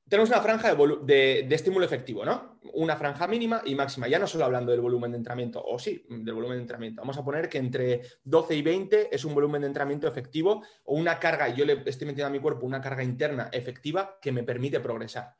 tenemos una franja de, estímulo efectivo, ¿no? Una franja mínima y máxima, ya no solo hablando del volumen de entrenamiento, o sí, del volumen de entrenamiento. Vamos a poner que entre 12 y 20 es un volumen de entrenamiento efectivo o una carga, yo le estoy metiendo a mi cuerpo una carga interna efectiva que me permite progresar.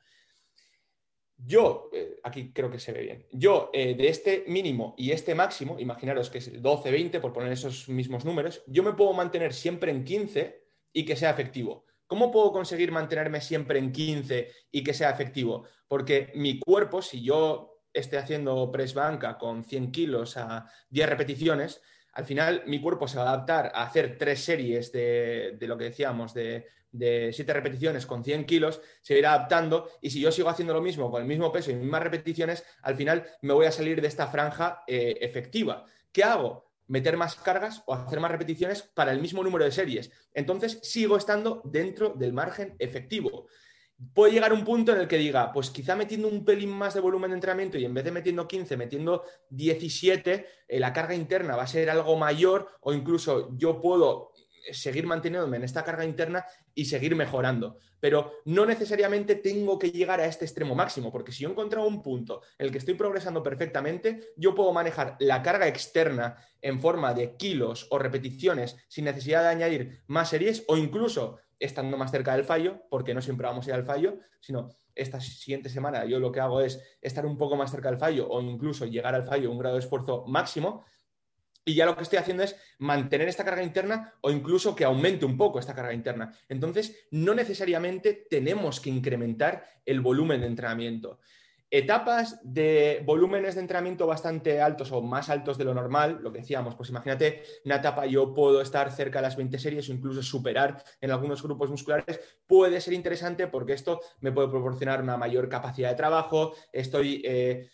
Yo, eh, aquí creo que se ve bien, yo eh, de este mínimo y este máximo, imaginaros que es el 12, 20, por poner esos mismos números, yo me puedo mantener siempre en 15 y que sea efectivo. ¿Cómo puedo conseguir mantenerme siempre en 15 y que sea efectivo? Porque mi cuerpo, si yo esté haciendo press banca con 100 kilos a 10 repeticiones, al final mi cuerpo se va a adaptar a hacer tres series de, lo que decíamos, de, 7 repeticiones con 100 kilos, se irá adaptando y si yo sigo haciendo lo mismo con el mismo peso y mismas repeticiones, al final me voy a salir de esta franja eh, efectiva. ¿Qué hago? Meter más cargas o hacer más repeticiones para el mismo número de series. Entonces sigo estando dentro del margen efectivo. Puede llegar un punto en el que diga, pues quizá metiendo un pelín más de volumen de entrenamiento y en vez de metiendo 15, metiendo 17, eh, la carga interna va a ser algo mayor o incluso yo puedo seguir manteniéndome en esta carga interna y seguir mejorando. Pero no necesariamente tengo que llegar a este extremo máximo, porque si yo he encontrado un punto en el que estoy progresando perfectamente, yo puedo manejar la carga externa en forma de kilos o repeticiones sin necesidad de añadir más series o incluso estando más cerca del fallo, porque no siempre vamos a ir al fallo, sino esta siguiente semana yo lo que hago es estar un poco más cerca del fallo o incluso llegar al fallo un grado de esfuerzo máximo, y ya lo que estoy haciendo es mantener esta carga interna o incluso que aumente un poco esta carga interna. Entonces, no necesariamente tenemos que incrementar el volumen de entrenamiento. Etapas de volúmenes de entrenamiento bastante altos o más altos de lo normal, lo que decíamos, pues imagínate una etapa yo puedo estar cerca de las 20 series o incluso superar en algunos grupos musculares, puede ser interesante porque esto me puede proporcionar una mayor capacidad de trabajo, estoy... Eh,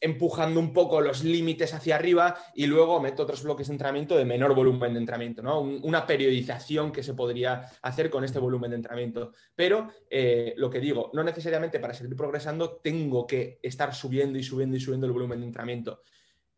empujando un poco los límites hacia arriba y luego meto otros bloques de entrenamiento de menor volumen de entrenamiento, ¿no? una periodización que se podría hacer con este volumen de entrenamiento. Pero eh, lo que digo, no necesariamente para seguir progresando tengo que estar subiendo y subiendo y subiendo el volumen de entrenamiento.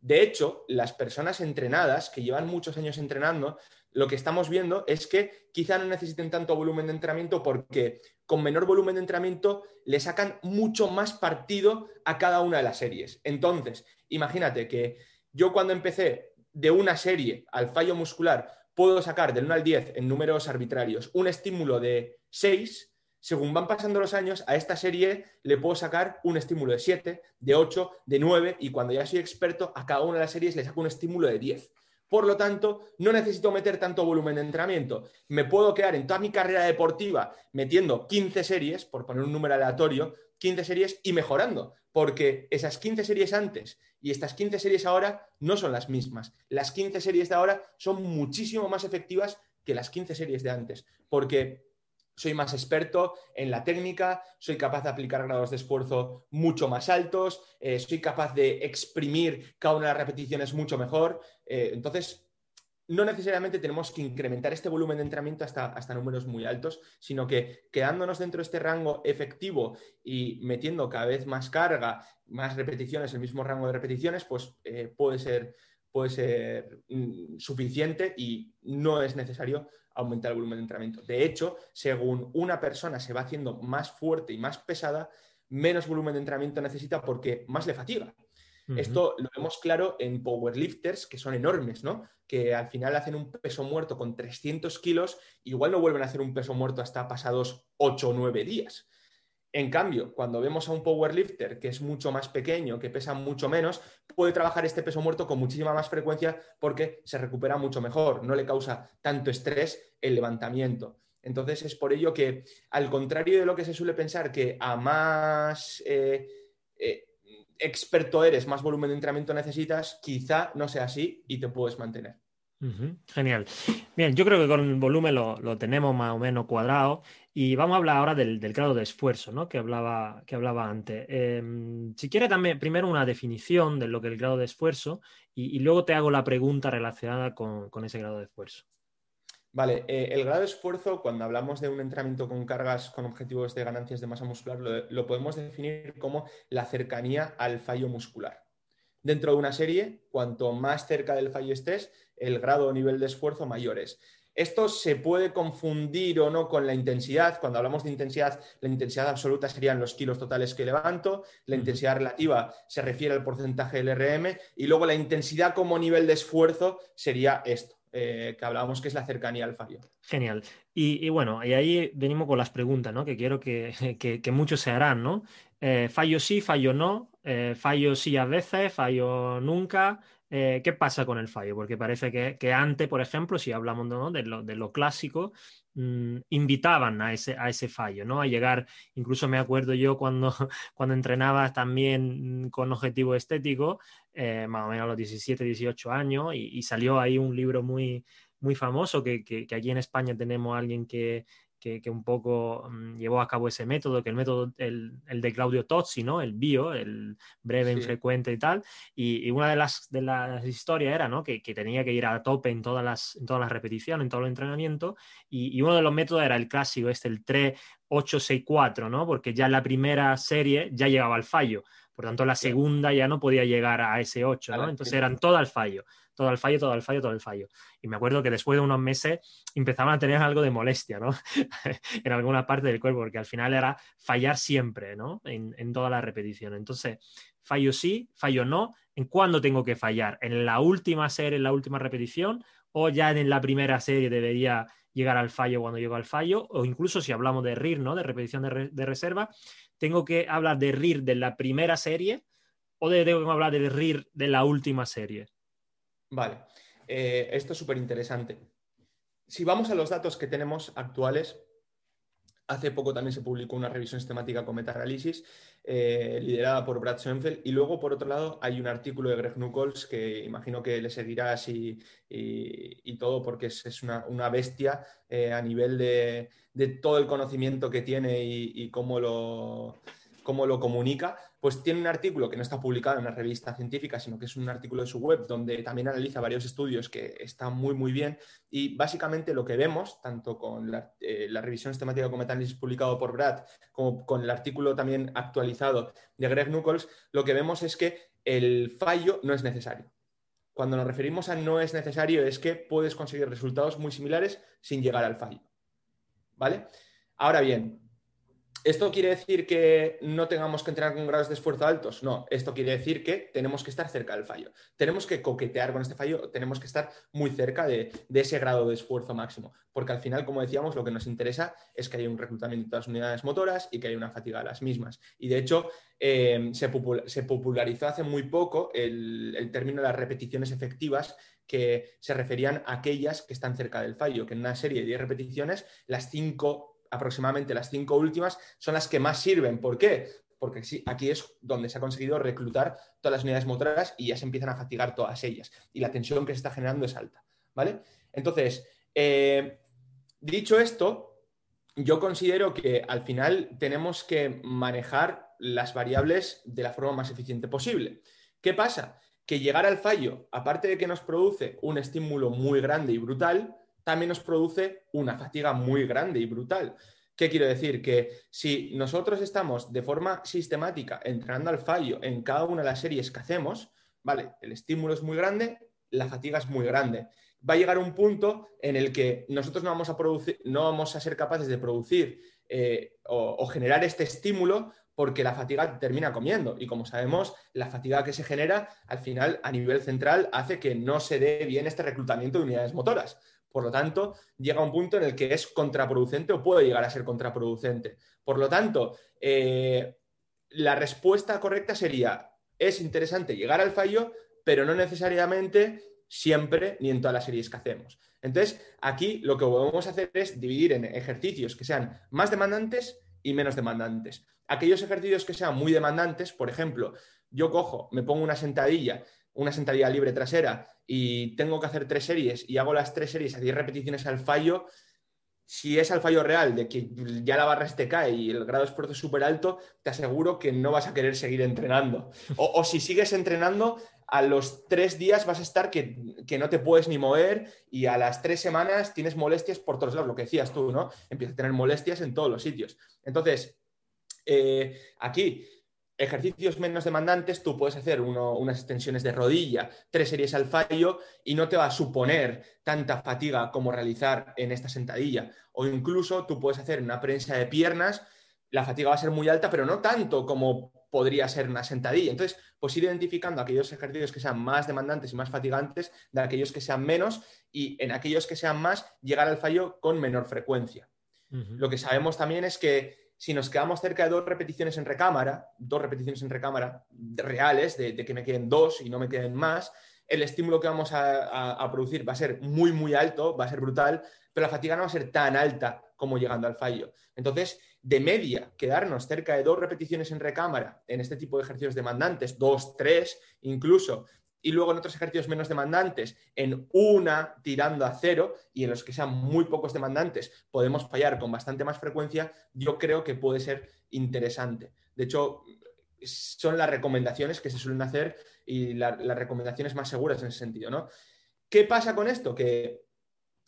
De hecho, las personas entrenadas que llevan muchos años entrenando, lo que estamos viendo es que quizá no necesiten tanto volumen de entrenamiento porque con menor volumen de entrenamiento le sacan mucho más partido a cada una de las series. Entonces, imagínate que yo cuando empecé de una serie al fallo muscular puedo sacar del 1 al 10 en números arbitrarios un estímulo de 6, según van pasando los años, a esta serie le puedo sacar un estímulo de 7, de 8, de 9 y cuando ya soy experto, a cada una de las series le saco un estímulo de 10. Por lo tanto, no necesito meter tanto volumen de entrenamiento. Me puedo quedar en toda mi carrera deportiva metiendo 15 series, por poner un número aleatorio, 15 series y mejorando, porque esas 15 series antes y estas 15 series ahora no son las mismas. Las 15 series de ahora son muchísimo más efectivas que las 15 series de antes, porque soy más experto en la técnica, soy capaz de aplicar grados de esfuerzo mucho más altos, eh, soy capaz de exprimir cada una de las repeticiones mucho mejor. Eh, entonces, no necesariamente tenemos que incrementar este volumen de entrenamiento hasta, hasta números muy altos, sino que quedándonos dentro de este rango efectivo y metiendo cada vez más carga, más repeticiones, el mismo rango de repeticiones, pues eh, puede ser, puede ser mm, suficiente y no es necesario aumentar el volumen de entrenamiento. De hecho, según una persona se va haciendo más fuerte y más pesada, menos volumen de entrenamiento necesita porque más le fatiga. Esto lo vemos claro en powerlifters, que son enormes, ¿no? Que al final hacen un peso muerto con 300 kilos, igual no vuelven a hacer un peso muerto hasta pasados 8 o 9 días. En cambio, cuando vemos a un powerlifter que es mucho más pequeño, que pesa mucho menos, puede trabajar este peso muerto con muchísima más frecuencia porque se recupera mucho mejor, no le causa tanto estrés el levantamiento. Entonces es por ello que, al contrario de lo que se suele pensar, que a más eh, eh, experto eres, más volumen de entrenamiento necesitas, quizá no sea así y te puedes mantener. Genial. Bien, yo creo que con el volumen lo, tenemos más o menos cuadrado y vamos a hablar ahora del, grado de esfuerzo ¿no? que, hablaba, que hablaba antes. Em, si quiere también primero una definición de lo que es el grado de esfuerzo y, luego te hago la pregunta relacionada con, ese grado de esfuerzo. Vale, eh, el grado de esfuerzo, cuando hablamos de un entrenamiento con cargas con objetivos de ganancias de masa muscular, lo podemos definir como la cercanía al fallo muscular. Dentro de una serie, cuanto más cerca del fallo estés, el grado o nivel de esfuerzo mayor es. Esto se puede confundir o no con la intensidad. Cuando hablamos de intensidad, la intensidad absoluta serían los kilos totales que levanto, la intensidad relativa se refiere al porcentaje del RM y luego la intensidad como nivel de esfuerzo sería esto. Eh, que hablábamos que es la cercanía al fallo. Genial. Y, bueno, y ahí venimos con las preguntas, ¿no? Que quiero que, muchos se harán, ¿no? Eh, fallo sí, fallo no, eh, fallo sí a veces, fallo nunca, eh, ¿qué pasa con el fallo? Porque parece que, antes, por ejemplo, si hablamos de, lo, clásico, mm, invitaban a ese, a ese fallo, ¿no? A llegar, incluso me acuerdo yo cuando, cuando entrenaba también con objetivo estético, eh, más o menos a los 17, 18 años, y, salió ahí un libro muy, muy famoso que, que, aquí en España tenemos a alguien que, que, un poco mm, llevó a cabo ese método, que el método, el, de Claudio Tozzi, ¿no? El bio, el breve, infrecuente y tal. Y, una de las, de las historias era, ¿no? Que, tenía que ir a tope en todas las, en todas las repeticiones, en todo el entrenamiento. Y, uno de los métodos era el clásico, este, el 3-8-6-4, ¿no? Porque ya en la primera serie ya llegaba al fallo. Por tanto, la segunda ya no podía llegar a ese 8, ¿no? Entonces eran todo al fallo todo el fallo, todo el fallo, todo el fallo. Y me acuerdo que después de unos meses empezaban a tener algo de molestia, ¿no? en alguna parte del cuerpo, porque al final era fallar siempre, ¿no? En, en toda la repetición. Entonces, fallo sí, fallo no. ¿En cuándo tengo que fallar? ¿En la última serie, en la última repetición? ¿O ya en la primera serie debería llegar al fallo cuando llego al fallo? O incluso si hablamos de RIR, ¿no? De repetición de, de reserva, tengo que hablar de RIR de la primera serie o de, tengo que hablar de RIR de la última serie. Vale, eh, esto es súper interesante. Si vamos a los datos que tenemos actuales, hace poco también se publicó una revisión sistemática con metaanálisis eh, liderada por Brad Schoenfeld y luego, por otro lado, hay un artículo de Greg Nuckols que imagino que le seguirás y, y, todo porque es, una, bestia eh, a nivel de, todo el conocimiento que tiene y cómo lo cómo lo comunica, pues tiene un artículo que no está publicado en una revista científica, sino que es un artículo de su web donde también analiza varios estudios que están muy, muy bien. Y básicamente lo que vemos, tanto con la, eh, revisión sistemática como análisis publicado por Brad, como con el artículo también actualizado de Greg Nuckols, lo que vemos es que el fallo no es necesario. Cuando nos referimos a no es necesario es que puedes conseguir resultados muy similares sin llegar al fallo. ¿Vale? Ahora bien, ¿Esto quiere decir que no tengamos que entrenar con grados de esfuerzo altos? No, esto quiere decir que tenemos que estar cerca del fallo. Tenemos que coquetear con este fallo, tenemos que estar muy cerca de, ese grado de esfuerzo máximo, porque al final, como decíamos, lo que nos interesa es que haya un reclutamiento de todas las unidades motoras y que haya una fatiga de las mismas. Y de hecho, eh, se, popularizó hace muy poco el, el término de las repeticiones efectivas, que se referían a aquellas que están cerca del fallo, que en una serie de 10 repeticiones, las 5 aproximadamente las cinco últimas son las que más sirven. ¿Por qué? Porque aquí es donde se ha conseguido reclutar todas las unidades motoras y ya se empiezan a fatigar todas ellas. Y la tensión que se está generando es alta. ¿Vale? Entonces, eh, dicho esto, yo considero que al final tenemos que manejar las variables de la forma más eficiente posible. ¿Qué pasa? Que llegar al fallo, aparte de que nos produce un estímulo muy grande y brutal, también nos produce una fatiga muy grande y brutal. ¿Qué quiero decir? Que si nosotros estamos de forma sistemática entrenando al fallo en cada una de las series que hacemos, ¿vale? El estímulo es muy grande, la fatiga es muy grande. Va a llegar un punto en el que nosotros no vamos a, producir, no vamos a ser capaces de producir eh, o, generar este estímulo porque la fatiga termina comiendo. Y como sabemos, la fatiga que se genera al final a nivel central hace que no se dé bien este reclutamiento de unidades motoras. Por lo tanto, llega un punto en el que es contraproducente o puede llegar a ser contraproducente. Por lo tanto, eh, la respuesta correcta sería, es interesante llegar al fallo, pero no necesariamente siempre ni en todas las series que hacemos. Entonces, aquí lo que podemos hacer es dividir en ejercicios que sean más demandantes y menos demandantes. Aquellos ejercicios que sean muy demandantes, por ejemplo, yo cojo, me pongo una sentadilla, una sentadilla libre trasera y tengo que hacer tres series y hago las tres series a 10 repeticiones al fallo, si es al fallo real de que ya la barra te cae y el grado de esfuerzo es súper alto, te aseguro que no vas a querer seguir entrenando. O, si sigues entrenando, a los tres días vas a estar que, no te puedes ni mover y a las tres semanas tienes molestias por todos lados, lo que decías tú, ¿no? Empiezas a tener molestias en todos los sitios. Entonces, eh, aquí ejercicios menos demandantes, tú puedes hacer unas extensiones de rodilla, tres series al fallo y no te va a suponer tanta fatiga como realizar en esta sentadilla. O incluso tú puedes hacer una prensa de piernas, la fatiga va a ser muy alta, pero no tanto como podría ser una sentadilla. Entonces, pues ir identificando aquellos ejercicios que sean más demandantes y más fatigantes de aquellos que sean menos y en aquellos que sean más llegar al fallo con menor frecuencia. Lo que sabemos también es que si nos quedamos cerca de dos repeticiones en recámara, dos repeticiones en recámara reales, de, que me queden dos y no me queden más, el estímulo que vamos a, producir va a ser muy, muy alto, va a ser brutal, pero la fatiga no va a ser tan alta como llegando al fallo. Entonces, de media, quedarnos cerca de dos repeticiones en recámara en este tipo de ejercicios demandantes, dos, tres incluso, y luego en otros ejercicios menos demandantes, en una tirando a cero y en los que sean muy pocos demandantes podemos fallar con bastante más frecuencia, yo creo que puede ser interesante. De hecho, son las recomendaciones que se suelen hacer y las recomendaciones más seguras en ese sentido, ¿no? ¿Qué pasa con esto? Que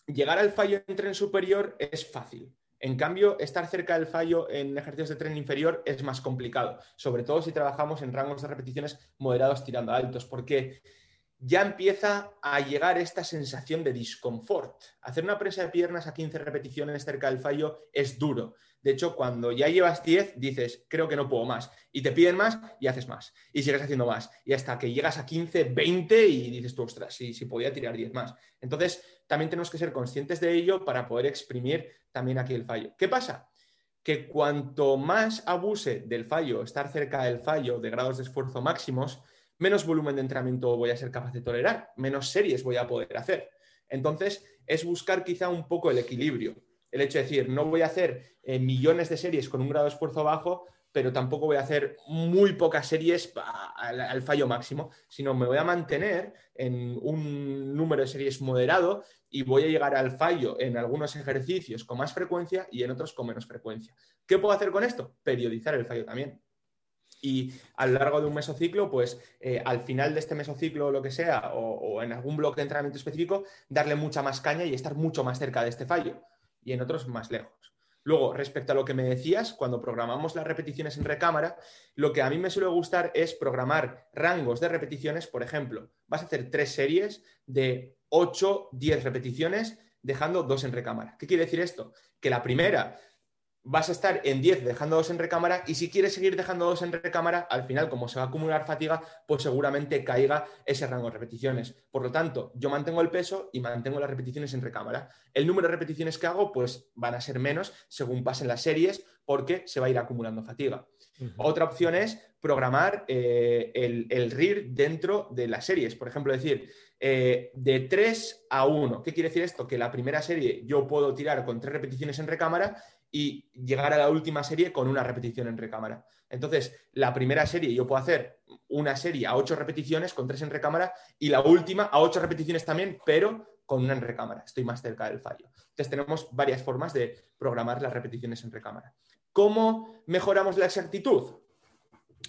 llegar al fallo en tren superior es fácil. En cambio, estar cerca del fallo en ejercicios de tren inferior es más complicado, sobre todo si trabajamos en rangos de repeticiones moderados tirando altos, porque ya empieza a llegar esta sensación de disconfort. Hacer una presa de piernas a 15 repeticiones cerca del fallo es duro. De hecho, cuando ya llevas 10, dices, creo que no puedo más. Y te piden más y haces más. Y sigues haciendo más. Y hasta que llegas a 15, 20 y dices tú, ostras, si, si podía tirar 10 más. Entonces, también tenemos que ser conscientes de ello para poder exprimir también aquí el fallo. ¿Qué pasa? Que cuanto más abuse del fallo, estar cerca del fallo de grados de esfuerzo máximos, menos volumen de entrenamiento voy a ser capaz de tolerar, menos series voy a poder hacer. Entonces, es buscar quizá un poco el equilibrio el hecho de decir, no voy a hacer eh, millones de series con un grado de esfuerzo bajo, pero tampoco voy a hacer muy pocas series al, fallo máximo, sino me voy a mantener en un número de series moderado y voy a llegar al fallo en algunos ejercicios con más frecuencia y en otros con menos frecuencia. ¿Qué puedo hacer con esto? Periodizar el fallo también. Y a lo largo de un mesociclo, pues eh, al final de este mesociclo o lo que sea, o en algún bloque de entrenamiento específico, darle mucha más caña y estar mucho más cerca de este fallo y en otros más lejos. Luego, respecto a lo que me decías, cuando programamos las repeticiones en recámara, lo que a mí me suele gustar es programar rangos de repeticiones. Por ejemplo, vas a hacer tres series de 8, 10 repeticiones, dejando dos en recámara. ¿Qué quiere decir esto? Que la primera vas a estar en 10 dejando dos en recámara y si quieres seguir dejando dos en recámara, al final, como se va a acumular fatiga, pues seguramente caiga ese rango de repeticiones. Por lo tanto, yo mantengo el peso y mantengo las repeticiones en recámara. El número de repeticiones que hago, pues van a ser menos según pasen las series porque se va a ir acumulando fatiga. Otra opción es programar eh, el, el, RIR dentro de las series. Por ejemplo, decir, eh, de 3 a 1. ¿Qué quiere decir esto? Que la primera serie yo puedo tirar con tres repeticiones en recámara y llegar a la última serie con una repetición en recámara. Entonces, la primera serie yo puedo hacer una serie a ocho repeticiones con tres en recámara y la última a ocho repeticiones también, pero con una en recámara. Estoy más cerca del fallo. Entonces, tenemos varias formas de programar las repeticiones en recámara. ¿Cómo mejoramos la exactitud?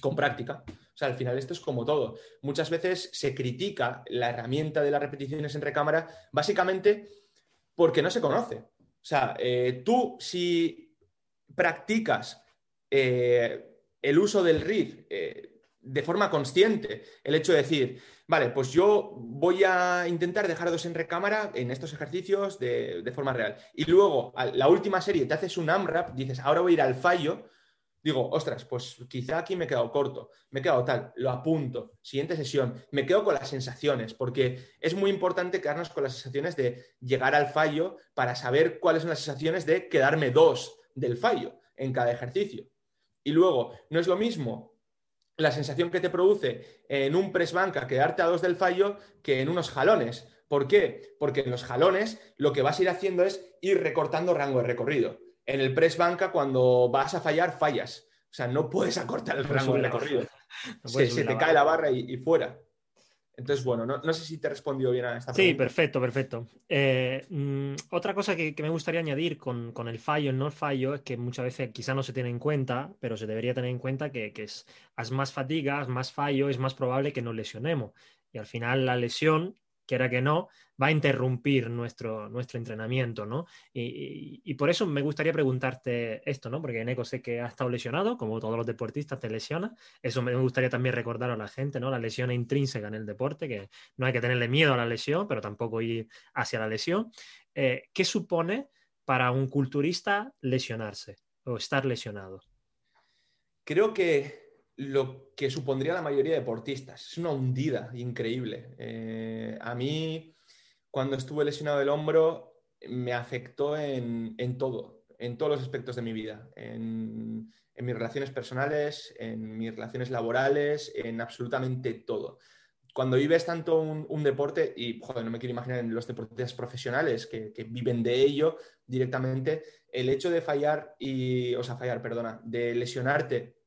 Con práctica. O sea, al final esto es como todo. Muchas veces se critica la herramienta de las repeticiones en recámara básicamente porque no se conoce. O sea, eh, tú si practicas eh, el uso del RID eh, de forma consciente, el hecho de decir, vale, pues yo voy a intentar dejar dos en recámara en estos ejercicios de, de forma real. Y luego, la última serie, te haces un AMRAP, dices, ahora voy a ir al fallo, digo, ostras, pues quizá aquí me he quedado corto, me he quedado tal, lo apunto, siguiente sesión, me quedo con las sensaciones, porque es muy importante quedarnos con las sensaciones de llegar al fallo para saber cuáles son las sensaciones de quedarme dos del fallo en cada ejercicio. Y luego, no es lo mismo la sensación que te produce en un press banca quedarte a dos del fallo que en unos jalones. ¿Por qué? Porque en los jalones lo que vas a ir haciendo es ir recortando rango de recorrido en el press banca, cuando vas a fallar, fallas. O sea, no puedes acortar el rango de recorrido. se, te cae la barra y, fuera. Entonces, bueno, no, sé si te he respondido bien a esta pregunta. Sí, perfecto, perfecto. Eh, mm, otra cosa que, me gustaría añadir con, el fallo, el no fallo, es que muchas veces quizá no se tiene en cuenta, pero se debería tener en cuenta que, es, más fatiga, más fallo, es más probable que nos lesionemos. Y al final la lesión quiera que no, va a interrumpir nuestro, nuestro entrenamiento, ¿no? Y, por eso me gustaría preguntarte esto, ¿no? Porque Neko sé que ha estado lesionado, como todos los deportistas te lesionan. Eso me gustaría también recordar a la gente, ¿no? La lesión intrínseca en el deporte, que no hay que tenerle miedo a la lesión, pero tampoco ir hacia la lesión. Eh, ¿Qué supone para un culturista lesionarse o estar lesionado? Creo que lo que supondría la mayoría de deportistas. Es una hundida increíble. Eh, a mí, cuando estuve lesionado del hombro, me afectó en, todo, en todos los aspectos de mi vida, en, mis relaciones personales, en mis relaciones laborales, en absolutamente todo. Cuando vives tanto un, deporte, y joder, no me quiero imaginar en los deportistas profesionales que, que, viven de ello directamente, el hecho de fallar y, o sea, fallar, perdona, de lesionarte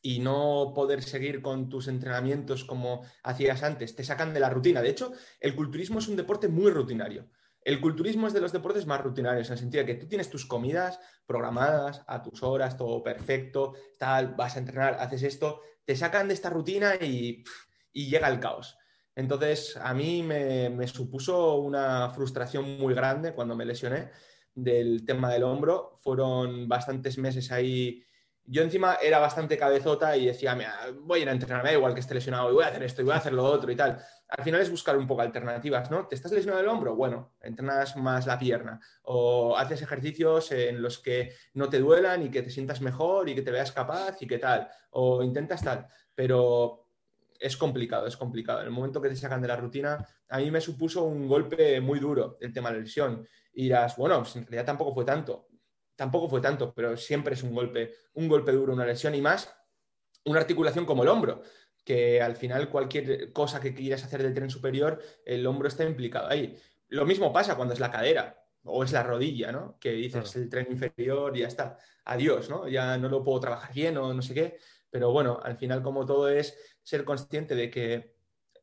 y no poder seguir con tus entrenamientos como hacías antes, te sacan de la rutina. De hecho, el culturismo es un deporte muy rutinario. El culturismo es de los deportes más rutinarios, en el sentido de que tú tienes tus comidas programadas a tus horas, todo perfecto, tal, vas a entrenar, haces esto, te sacan de esta rutina y, llega el caos. Entonces, a mí me, me, supuso una frustración muy grande cuando me lesioné del tema del hombro. Fueron bastantes meses ahí yo encima era bastante cabezota y decía, voy a ir a entrenarme, igual que esté lesionado, y voy a hacer esto y voy a hacer lo otro y tal. Al final es buscar un poco alternativas, ¿no? ¿Te estás lesionado el hombro? Bueno, entrenas más la pierna o haces ejercicios en los que no te duelan y que te sientas mejor y que te veas capaz y qué tal. O intentas tal, pero es complicado, es complicado. En el momento que te sacan de la rutina, a mí me supuso un golpe muy duro el tema de la lesión. Y dirás, bueno, pues en realidad tampoco fue tanto tampoco fue tanto, pero siempre es un golpe, un golpe duro, una lesión y más una articulación como el hombro, que al final cualquier cosa que quieras hacer del tren superior, el hombro está implicado ahí. Lo mismo pasa cuando es la cadera o es la rodilla, ¿no? Que dices el tren inferior y ya está, adiós, ¿no? Ya no lo puedo trabajar bien o no sé qué, pero bueno, al final como todo es ser consciente de que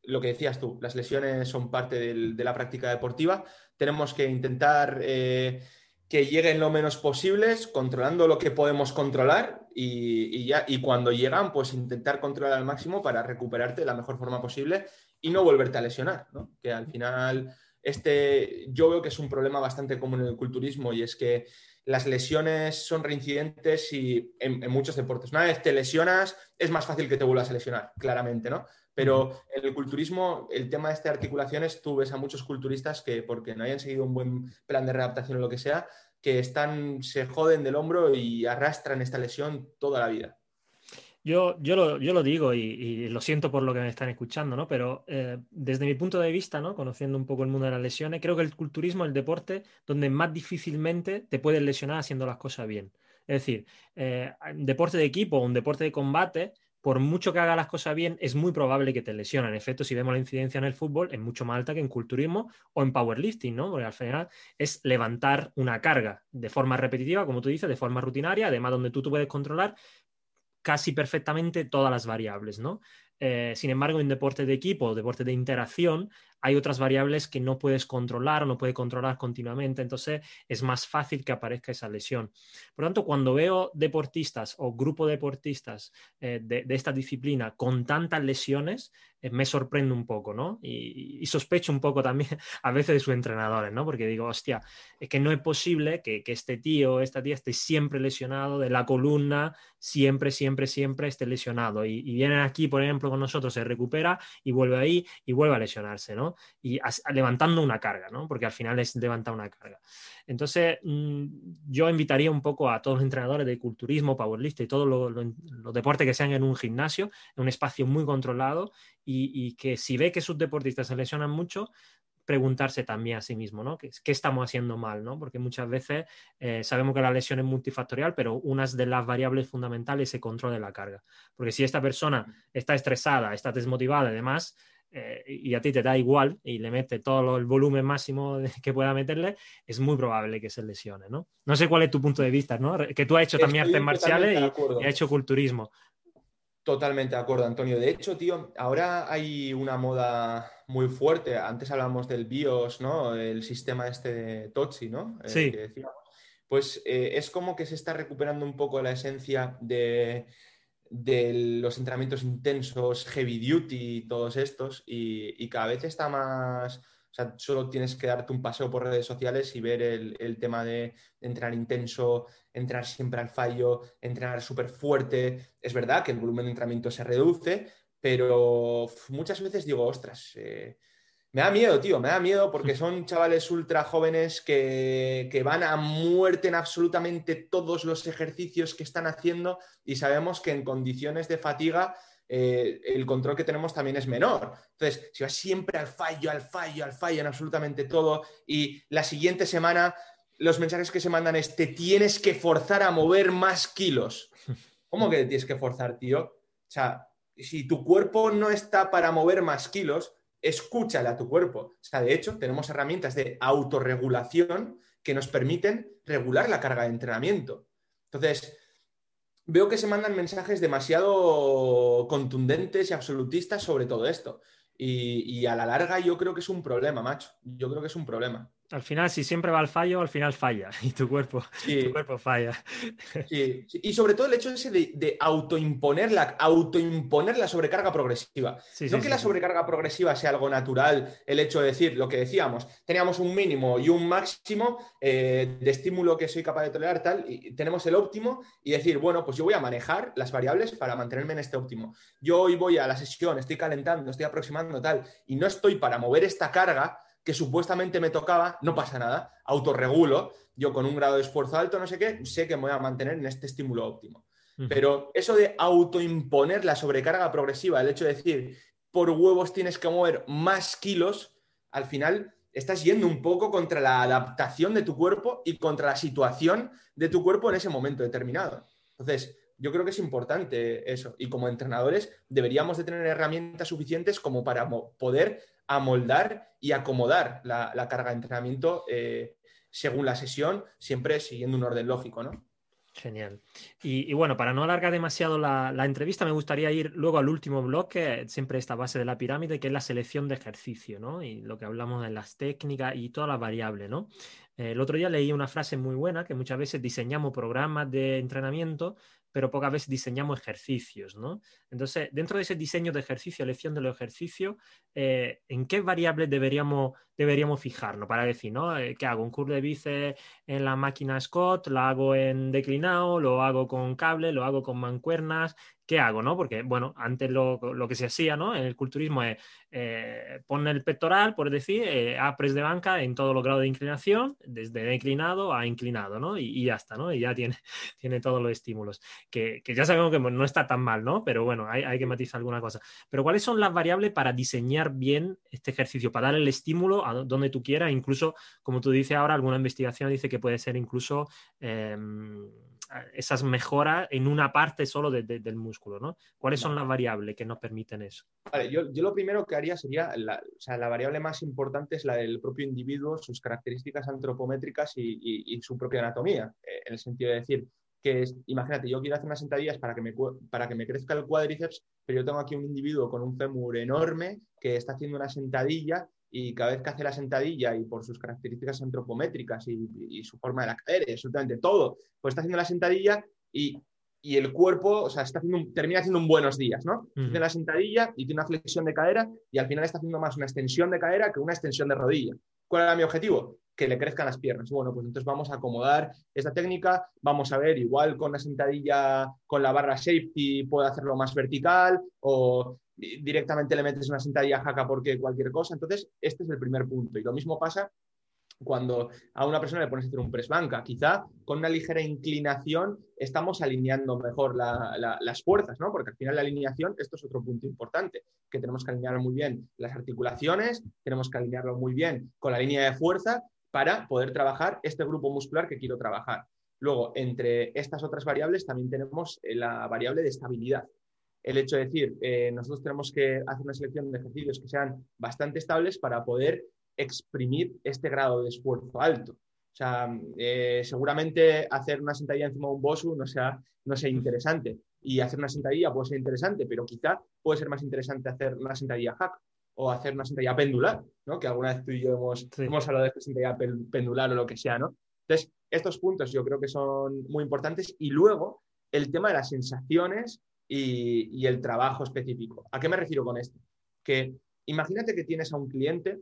lo que decías tú, las lesiones son parte de la práctica deportiva, tenemos que intentar... Eh, que lleguen lo menos posibles, controlando lo que podemos controlar y, ya, y cuando llegan, pues intentar controlar al máximo para recuperarte de la mejor forma posible y no volverte a lesionar, ¿no? Que al final, este, yo veo que es un problema bastante común en el culturismo y es que las lesiones son reincidentes y en, en, muchos deportes. Una vez te lesionas, es más fácil que te vuelvas a lesionar, claramente, ¿no? Pero en el culturismo, el tema de estas articulaciones, tú ves a muchos culturistas que, porque no hayan seguido un buen plan de readaptación o lo que sea, que están, se joden del hombro y arrastran esta lesión toda la vida. Yo, yo, lo, yo lo digo y, lo siento por lo que me están escuchando, ¿no? Pero eh, desde mi punto de vista, ¿no? Conociendo un poco el mundo de las lesiones, creo que el culturismo es el deporte donde más difícilmente te puedes lesionar haciendo las cosas bien. Es decir, eh, deporte de equipo o un deporte de combate, por mucho que haga las cosas bien, es muy probable que te lesionen. En efecto, si vemos la incidencia en el fútbol, es mucho más alta que en culturismo o en powerlifting, ¿no? Porque al final es levantar una carga de forma repetitiva, como tú dices, de forma rutinaria, además donde tú, tú puedes controlar casi perfectamente todas las variables, ¿no? Eh, sin embargo, en deporte de equipo, deporte de interacción, hay otras variables que no puedes controlar o no puedes controlar continuamente, entonces es más fácil que aparezca esa lesión. Por lo tanto, cuando veo deportistas o grupo de deportistas eh, de, esta disciplina con tantas lesiones, eh, me sorprende un poco, ¿no? Y, sospecho un poco también a veces de sus entrenadores, ¿no? Porque digo, hostia, es que no es posible que, este tío o esta tía esté siempre lesionado de la columna, siempre, siempre, siempre esté lesionado. Y, y vienen aquí, por ejemplo, con nosotros, se recupera y vuelve ahí y vuelve a lesionarse, ¿no? Y levantando una carga, ¿no? Porque al final es levantar una carga. Entonces, mm, yo invitaría un poco a todos los entrenadores de culturismo, powerlifting y todos los deportes que sean en un gimnasio, en un espacio muy controlado y, que si ve que sus deportistas se lesionan mucho, preguntarse también a sí mismo, ¿no? ¿Qué, estamos haciendo mal, ¿no? Porque muchas veces eh, sabemos que la lesión es multifactorial, pero una de las variables fundamentales es el control de la carga. Porque si esta persona está estresada, está desmotivada y demás, eh, y a ti te da igual y le mete todo el volumen máximo que pueda meterle, es muy probable que se lesione, ¿no? No sé cuál es tu punto de vista, ¿no? Que tú has hecho también artes marciales y, has hecho culturismo. Totalmente de acuerdo, Antonio. De hecho, tío, ahora hay una moda muy fuerte. Antes hablamos del BIOS, ¿no? El sistema este de Totsi, ¿no? Sí. Pues eh, es como que se está recuperando un poco la esencia de, los entrenamientos intensos, heavy duty, todos estos, y cada vez está más o sea, solo tienes que darte un paseo por redes sociales y ver el, tema de entrenar intenso, entrenar siempre al fallo, entrenar súper fuerte. Es verdad que el volumen de entrenamiento se reduce, pero muchas veces digo, ostras, eh, me da miedo, tío, me da miedo porque son chavales ultra jóvenes que, que, van a muerte en absolutamente todos los ejercicios que están haciendo y sabemos que en condiciones de fatiga eh, el control que tenemos también es menor. Entonces, si vas siempre al fallo, al fallo, al fallo en absolutamente todo y la siguiente semana los mensajes que se mandan es te tienes que forzar a mover más kilos. ¿Cómo que te tienes que forzar, tío? O sea, si tu cuerpo no está para mover más kilos, escúchale a tu cuerpo. O sea, de hecho, tenemos herramientas de autorregulación que nos permiten regular la carga de entrenamiento. Entonces, veo que se mandan mensajes demasiado contundentes y absolutistas sobre todo esto. Y, y, a la larga yo creo que es un problema, macho. Yo creo que es un problema al final, si siempre va al fallo, al final falla y tu cuerpo, tu cuerpo falla. Sí. Y sobre todo el hecho ese de, de autoimponer, la, autoimponer la sobrecarga progresiva. no que la sobrecarga progresiva sea algo natural, el hecho de decir lo que decíamos, teníamos un mínimo y un máximo eh, de estímulo que soy capaz de tolerar, tal, y tenemos el óptimo y decir, bueno, pues yo voy a manejar las variables para mantenerme en este óptimo. Yo hoy voy a la sesión, estoy calentando, estoy aproximando, tal, y no estoy para mover esta carga que supuestamente me tocaba, no pasa nada, autorregulo, yo con un grado de esfuerzo alto, no sé qué, sé que me voy a mantener en este estímulo óptimo. Pero eso de autoimponer la sobrecarga progresiva, el hecho de decir, por huevos tienes que mover más kilos, al final estás yendo un poco contra la adaptación de tu cuerpo y contra la situación de tu cuerpo en ese momento determinado. Entonces, yo creo que es importante eso. Y como entrenadores deberíamos de tener herramientas suficientes como para poder amoldar y acomodar la, carga de entrenamiento eh, según la sesión, siempre siguiendo un orden lógico, ¿no? Genial. Y, bueno, para no alargar demasiado la, entrevista, me gustaría ir luego al último bloque, siempre esta base de la pirámide, que es la selección de ejercicio, ¿no? Y lo que hablamos de las técnicas y todas las variables, ¿no? Eh, el otro día leí una frase muy buena, que muchas veces diseñamos programas de entrenamiento pero pocas veces diseñamos ejercicios, ¿no? Entonces, dentro de ese diseño de ejercicio, elección de los ejercicios, eh, ¿en qué variables deberíamos, deberíamos fijarnos para decir, ¿no? Eh, ¿Qué hago? ¿Un curl de bíceps en la máquina Scott? ¿Lo hago en declinado? ¿Lo hago con cable? ¿Lo hago con mancuernas? ¿Qué hago? ¿no? Porque, bueno, antes lo, que se hacía ¿no? en el culturismo es eh, poner el pectoral, por decir, eh, a press de banca en todos los grados de inclinación, desde declinado a inclinado, ¿no? Y, ya está, ¿no? Y ya tiene, tiene todos los estímulos, que, ya sabemos que no está tan mal, ¿no? Pero bueno, hay, que matizar alguna cosa. Pero ¿cuáles son las variables para diseñar bien este ejercicio, para dar el estímulo a donde tú quieras? Incluso, como tú dices ahora, alguna investigación dice que puede ser incluso... Em, esas mejoras en una parte solo del músculo, ¿no? ¿Cuáles son las variables que nos permiten eso? Vale, yo, lo primero que haría sería, la, o sea, la variable más importante es la del propio individuo, sus características antropométricas y, su propia anatomía, eh, en el sentido de decir, que es, imagínate, yo quiero hacer unas sentadillas para que, me, para que me crezca el cuádriceps, pero yo tengo aquí un individuo con un fémur enorme que está haciendo una sentadilla y cada vez que hace la sentadilla y por sus características antropométricas y, su forma de la cadera, absolutamente todo, pues está haciendo la sentadilla y, el cuerpo, o sea, está haciendo termina haciendo un buenos días, ¿no? Hace la sentadilla y tiene una flexión de cadera y al final está haciendo más una extensión de cadera que una extensión de rodilla. ¿Cuál era mi objetivo? Que le crezcan las piernas. Bueno, pues entonces vamos a acomodar esta técnica, vamos a ver, igual con la sentadilla, con la barra safety, puedo hacerlo más vertical o directamente le metes una sentadilla jaca porque cualquier cosa. Entonces, este es el primer punto. Y lo mismo pasa cuando a una persona le pones a hacer un press banca. Quizá con una ligera inclinación estamos alineando mejor las fuerzas, ¿no? Porque al final la alineación, esto es otro punto importante, que tenemos que alinear muy bien las articulaciones, tenemos que alinearlo muy bien con la línea de fuerza para poder trabajar este grupo muscular que quiero trabajar. Luego, entre estas otras variables también tenemos la variable de estabilidad el hecho de decir, eh, nosotros tenemos que hacer una selección de ejercicios que sean bastante estables para poder exprimir este grado de esfuerzo alto. O sea, eh, seguramente hacer una sentadilla encima de un bosu no sea, no sea interesante. y hacer una sentadilla puede ser interesante, pero quizá puede ser más interesante hacer una sentadilla hack o hacer una sentadilla pendular, ¿no? Que alguna vez tú y yo hemos, hemos hablado de esta sentadilla pendular o lo que sea, ¿no? Entonces, estos puntos yo creo que son muy importantes y luego el tema de las sensaciones y, el trabajo específico. ¿A qué me refiero con esto? Que imagínate que tienes a un cliente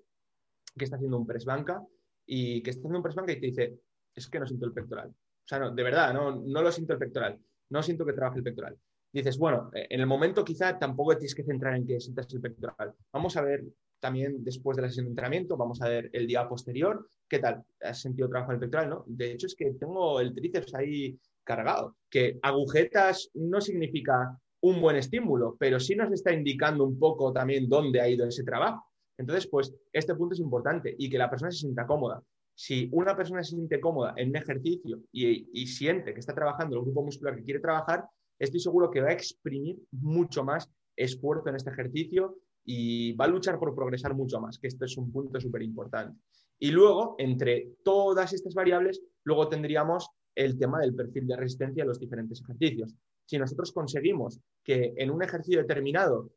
que está haciendo un press banca y que está haciendo un press banca y te dice, es que no siento el pectoral. O sea, no, de verdad, no, no lo siento el pectoral. No siento que trabaje el pectoral. Dices, bueno, eh, en el momento quizá tampoco tienes que centrar en que sientas el pectoral. Vamos a ver también después de la sesión de entrenamiento, vamos a ver el día posterior, ¿qué tal? ¿Has sentido trabajo en el pectoral? ¿no? De hecho, es que tengo el tríceps ahí cargado. Que agujetas no significa un buen estímulo, pero sí nos está indicando un poco también dónde ha ido ese trabajo. Entonces, pues este punto es importante y que la persona se sienta cómoda. Si una persona se siente cómoda en un ejercicio y, siente que está trabajando el grupo muscular que quiere trabajar, estoy seguro que va a exprimir mucho más esfuerzo en este ejercicio y va a luchar por progresar mucho más, que esto es un punto súper importante. Y luego, entre todas estas variables, luego tendríamos el tema del perfil de resistencia a los diferentes ejercicios. Si nosotros conseguimos que en un ejercicio determinado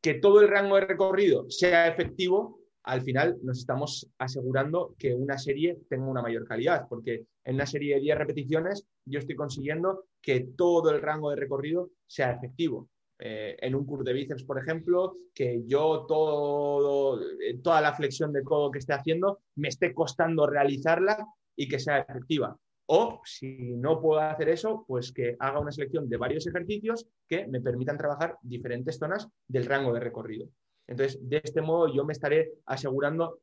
que todo el rango de recorrido sea efectivo, al final nos estamos asegurando que una serie tenga una mayor calidad, porque en una serie de 10 repeticiones yo estoy consiguiendo que todo el rango de recorrido sea efectivo. Eh, en un curso de bíceps, por ejemplo, que yo eh, toda la flexión de codo que esté haciendo me esté costando realizarla y que sea efectiva. O si no puedo hacer eso, pues que haga una selección de varios ejercicios que me permitan trabajar diferentes zonas del rango de recorrido. Entonces, de este modo yo me estaré asegurando,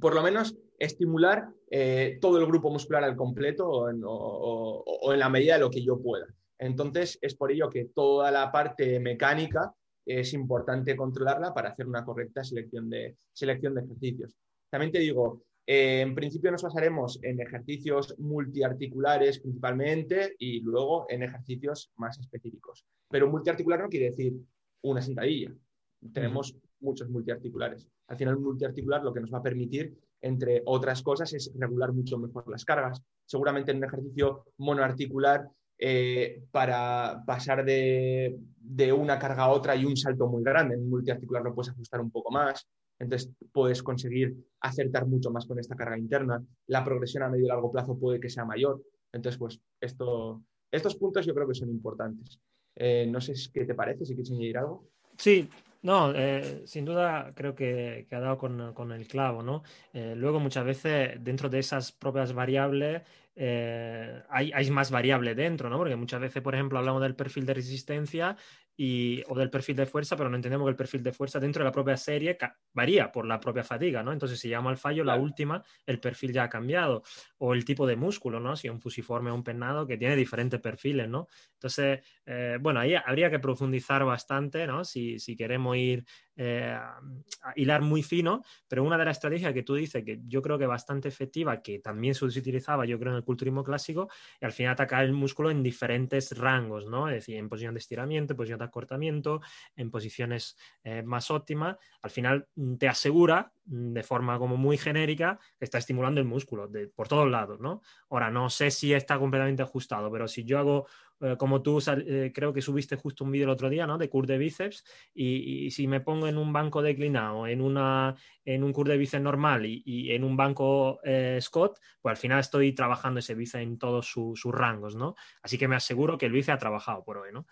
por lo menos, estimular eh, todo el grupo muscular al completo o en, la medida de lo que yo pueda. Entonces, es por ello que toda la parte mecánica es importante controlarla para hacer una correcta selección de, selección de ejercicios. También te digo, eh, en principio nos basaremos en ejercicios multiarticulares principalmente y luego en ejercicios más específicos. Pero multiarticular no quiere decir una sentadilla. Tenemos muchos multiarticulares. Al final, multiarticular lo que nos va a permitir, entre otras cosas, es regular mucho mejor las cargas. Seguramente en un ejercicio monoarticular, eh, para pasar de, de, una carga a otra y un salto muy grande. En multiarticular lo puedes ajustar un poco más. Entonces puedes conseguir acertar mucho más con esta carga interna. La progresión a medio y largo plazo puede que sea mayor. Entonces, pues esto, estos puntos yo creo que son importantes. Eh, no sé qué te parece, si quieres añadir algo. Sí, no, eh, sin duda creo que, ha dado con, el clavo, ¿no? Eh, luego muchas veces dentro de esas propias variables hay, hay, más variable dentro, ¿no? Porque muchas veces, por ejemplo, hablamos del perfil de resistencia o del perfil de fuerza, pero no entendemos que el perfil de fuerza dentro de la propia serie varía por la propia fatiga, ¿no? Entonces, si llama al fallo, la última, el perfil ya ha cambiado. O el tipo de músculo, ¿no? Si un fusiforme o un pennado que tiene diferentes perfiles, ¿no? Entonces, eh, bueno, ahí habría que profundizar bastante, ¿no? Si, si queremos ir eh, hilar muy fino, pero una de las estrategias que tú dices que yo creo que bastante efectiva, que también se utilizaba, yo creo, en el culturismo clásico, y al final atacar el músculo en diferentes rangos, ¿no? Es decir, en posición de estiramiento, en posición de acortamiento, en posiciones eh, más óptimas, al final te asegura mm, de forma como muy genérica que está estimulando el músculo de, por todos lados, ¿no? Ahora, no sé si está completamente ajustado, pero si yo hago como tú eh, creo que subiste justo un vídeo el otro día, ¿no? De cur de bíceps y, si me pongo en un banco declinado, en, una, en un cur de bíceps normal y, en un banco Scott, pues al final estoy trabajando ese bíceps en todos sus rangos, ¿no? Así que me aseguro que el bíceps ha trabajado por hoy, ¿no?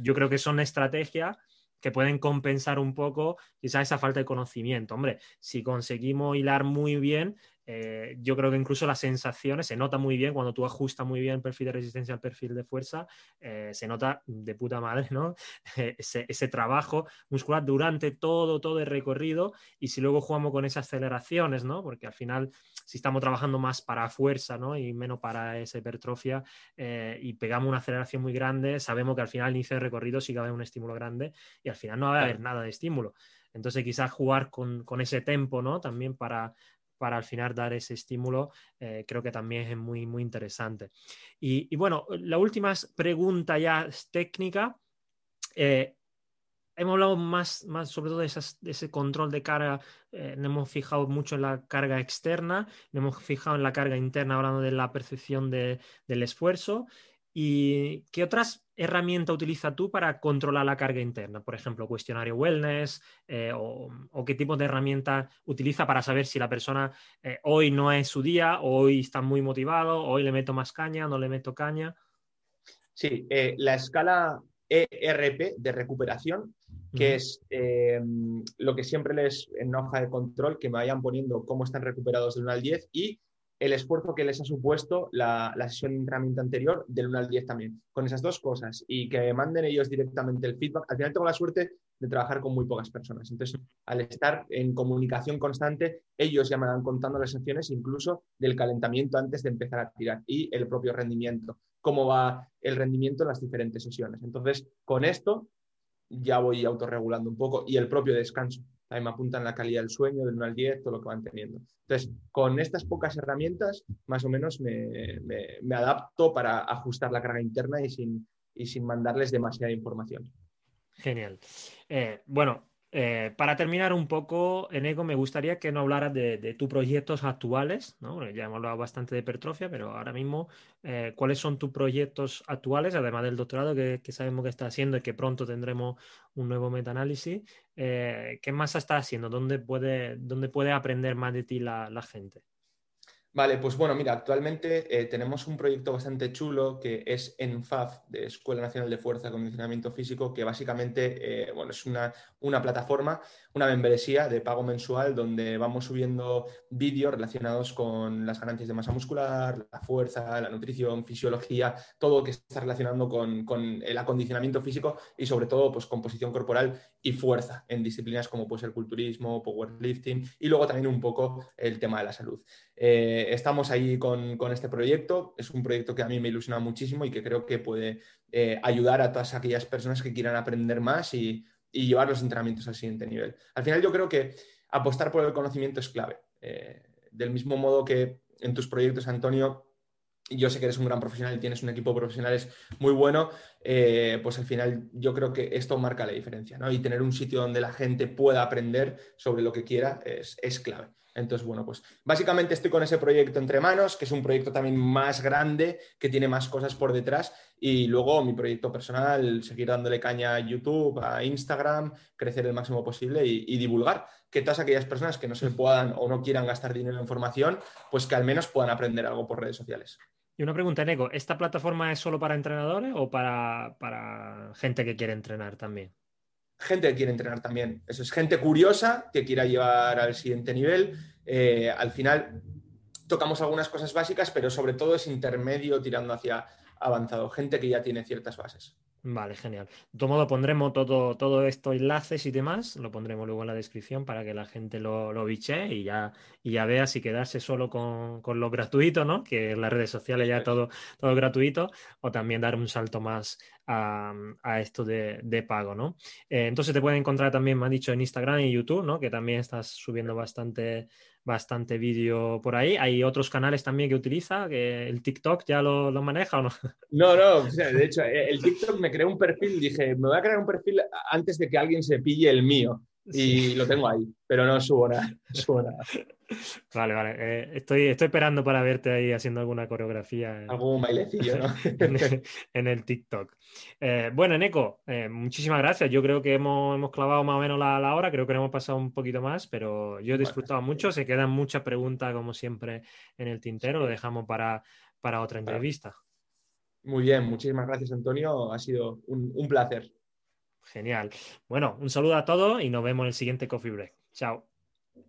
yo creo que son estrategias que pueden compensar un poco quizá esa falta de conocimiento. Hombre, si conseguimos hilar muy bien, eh, yo creo que incluso las sensaciones se nota muy bien cuando tú ajustas muy bien el perfil de resistencia al perfil de fuerza, eh, se nota de puta madre, ¿no? ese, trabajo muscular durante todo, todo el recorrido y si luego jugamos con esas aceleraciones, ¿no? Porque al final, si estamos trabajando más para fuerza, ¿no? Y menos para esa hipertrofia eh, y pegamos una aceleración muy grande, sabemos que al final al inicio del recorrido sí que va a haber un estímulo grande y al final no va a haber nada de estímulo. Entonces quizás jugar con, con ese tempo, ¿no? También para, para al final dar ese estímulo, eh, creo que también es muy, muy interesante. Y, bueno, la última pregunta ya técnica. Eh, hemos hablado más, más sobre todo de, ese control de carga, eh, hemos fijado mucho en la carga externa, nos hemos fijado en la carga interna hablando de la percepción del esfuerzo ¿Y qué otras herramientas utiliza tú para controlar la carga interna? Por ejemplo, cuestionario wellness eh, o, qué tipo de herramienta utiliza para saber si la persona eh, hoy no es su día, hoy está muy motivado, hoy le meto más caña, no le meto caña. Sí, eh, la escala ERP de recuperación, que es lo que siempre les en hoja de control, que me vayan poniendo cómo están recuperados del 1 al 10 y el esfuerzo que les ha supuesto la, sesión de entrenamiento anterior del 1 al 10 también. Con esas dos cosas y que manden ellos directamente el feedback. Al final tengo la suerte de trabajar con muy pocas personas. Entonces, al estar en comunicación constante, ellos ya me van contando las sesiones incluso del calentamiento antes de empezar a tirar y el propio rendimiento, cómo va el rendimiento en las diferentes sesiones. Entonces, con esto ya voy autorregulando un poco y el propio descanso ahí me apuntan la calidad del sueño, del 1 al 10, todo lo que van teniendo. Entonces, con estas pocas herramientas, más o menos me, adapto para ajustar la carga interna y sin, y sin mandarles demasiada información. Genial. Eh, bueno, eh, para terminar un poco, Enego, me gustaría que no hablaras de, tus proyectos actuales, ¿no? ya hemos hablado bastante de hipertrofia, pero ahora mismo, eh, ¿cuáles son tus proyectos actuales, además del doctorado que, sabemos que está haciendo y que pronto tendremos un nuevo metaanálisis? Eh, ¿Qué más está haciendo? ¿Dónde puede, dónde puede aprender más de ti la gente? Vale, pues bueno, mira, actualmente eh, tenemos un proyecto bastante chulo que es ENFAF, de Escuela Nacional de Fuerza y Condicionamiento Físico, que básicamente eh, bueno, es una, una, plataforma, una membresía de pago mensual donde vamos subiendo vídeos relacionados con las ganancias de masa muscular, la fuerza, la nutrición, fisiología, todo lo que está relacionando con, con el acondicionamiento físico y sobre todo pues, composición corporal y fuerza en disciplinas como puede ser culturismo, powerlifting y luego también un poco el tema de la salud. Eh, estamos ahí con, este proyecto. Es un proyecto que a mí me ilusiona muchísimo y que creo que puede eh, ayudar a todas aquellas personas que quieran aprender más y, llevar los entrenamientos al siguiente nivel. Al final yo creo que apostar por el conocimiento es clave. Eh, del mismo modo que en tus proyectos, Antonio, yo sé que eres un gran profesional y tienes un equipo de profesionales muy bueno, pues al final yo creo que esto marca la diferencia, ¿no? Y tener un sitio donde la gente pueda aprender sobre lo que quiera es clave. Entonces, bueno, pues básicamente estoy con ese proyecto entre manos, que es un proyecto también más grande, que tiene más cosas por detrás. Y luego mi proyecto personal, seguir dándole caña a YouTube, a Instagram, crecer el máximo posible y, divulgar. Que todas aquellas personas que no se puedan o no quieran gastar dinero en formación, pues que al menos puedan aprender algo por redes sociales. Y una pregunta, Neko, ¿esta plataforma es solo para entrenadores o para, para gente que quiere entrenar también? Gente que quiere entrenar también. Eso es gente curiosa que quiera llevar al siguiente nivel. Eh, al final tocamos algunas cosas básicas, pero sobre todo es intermedio tirando hacia avanzado. Gente que ya tiene ciertas bases. Vale, genial. De todo modo, pondremos todo, todo esto, enlaces y demás, lo pondremos luego en la descripción para que la gente lo, lo biche y ya, y ya vea si quedarse solo con, lo gratuito, ¿no? Que en las redes sociales ya todo, todo gratuito, o también dar un salto más a, esto de, pago, ¿no? Eh, entonces te pueden encontrar también, me han dicho, en Instagram y YouTube, ¿no? Que también estás subiendo bastante bastante vídeo por ahí. ¿Hay otros canales también que utiliza? ¿Que ¿El TikTok ya lo, maneja o no? No, no, de hecho, eh, el TikTok me creó un perfil, dije, me voy a crear un perfil antes de que alguien se pille el mío. Y lo tengo ahí, pero no subo nada. subo nada. Vale, vale. Eh, estoy, estoy esperando para verte ahí haciendo alguna coreografía. Algún bailecillo, ¿no? en, el, TikTok. Eh, bueno, Neko, eh, muchísimas gracias. Yo creo que hemos, clavado más o menos la, hora, creo que hemos pasado un poquito más, pero yo he disfrutado mucho. Se quedan muchas preguntas, como siempre, en el tintero. Lo dejamos para, para otra entrevista. Muy bien, muchísimas gracias, Antonio. Ha sido un, un placer. Genial. Bueno, un saludo a todos y nos vemos en el siguiente Coffee Break. Chao.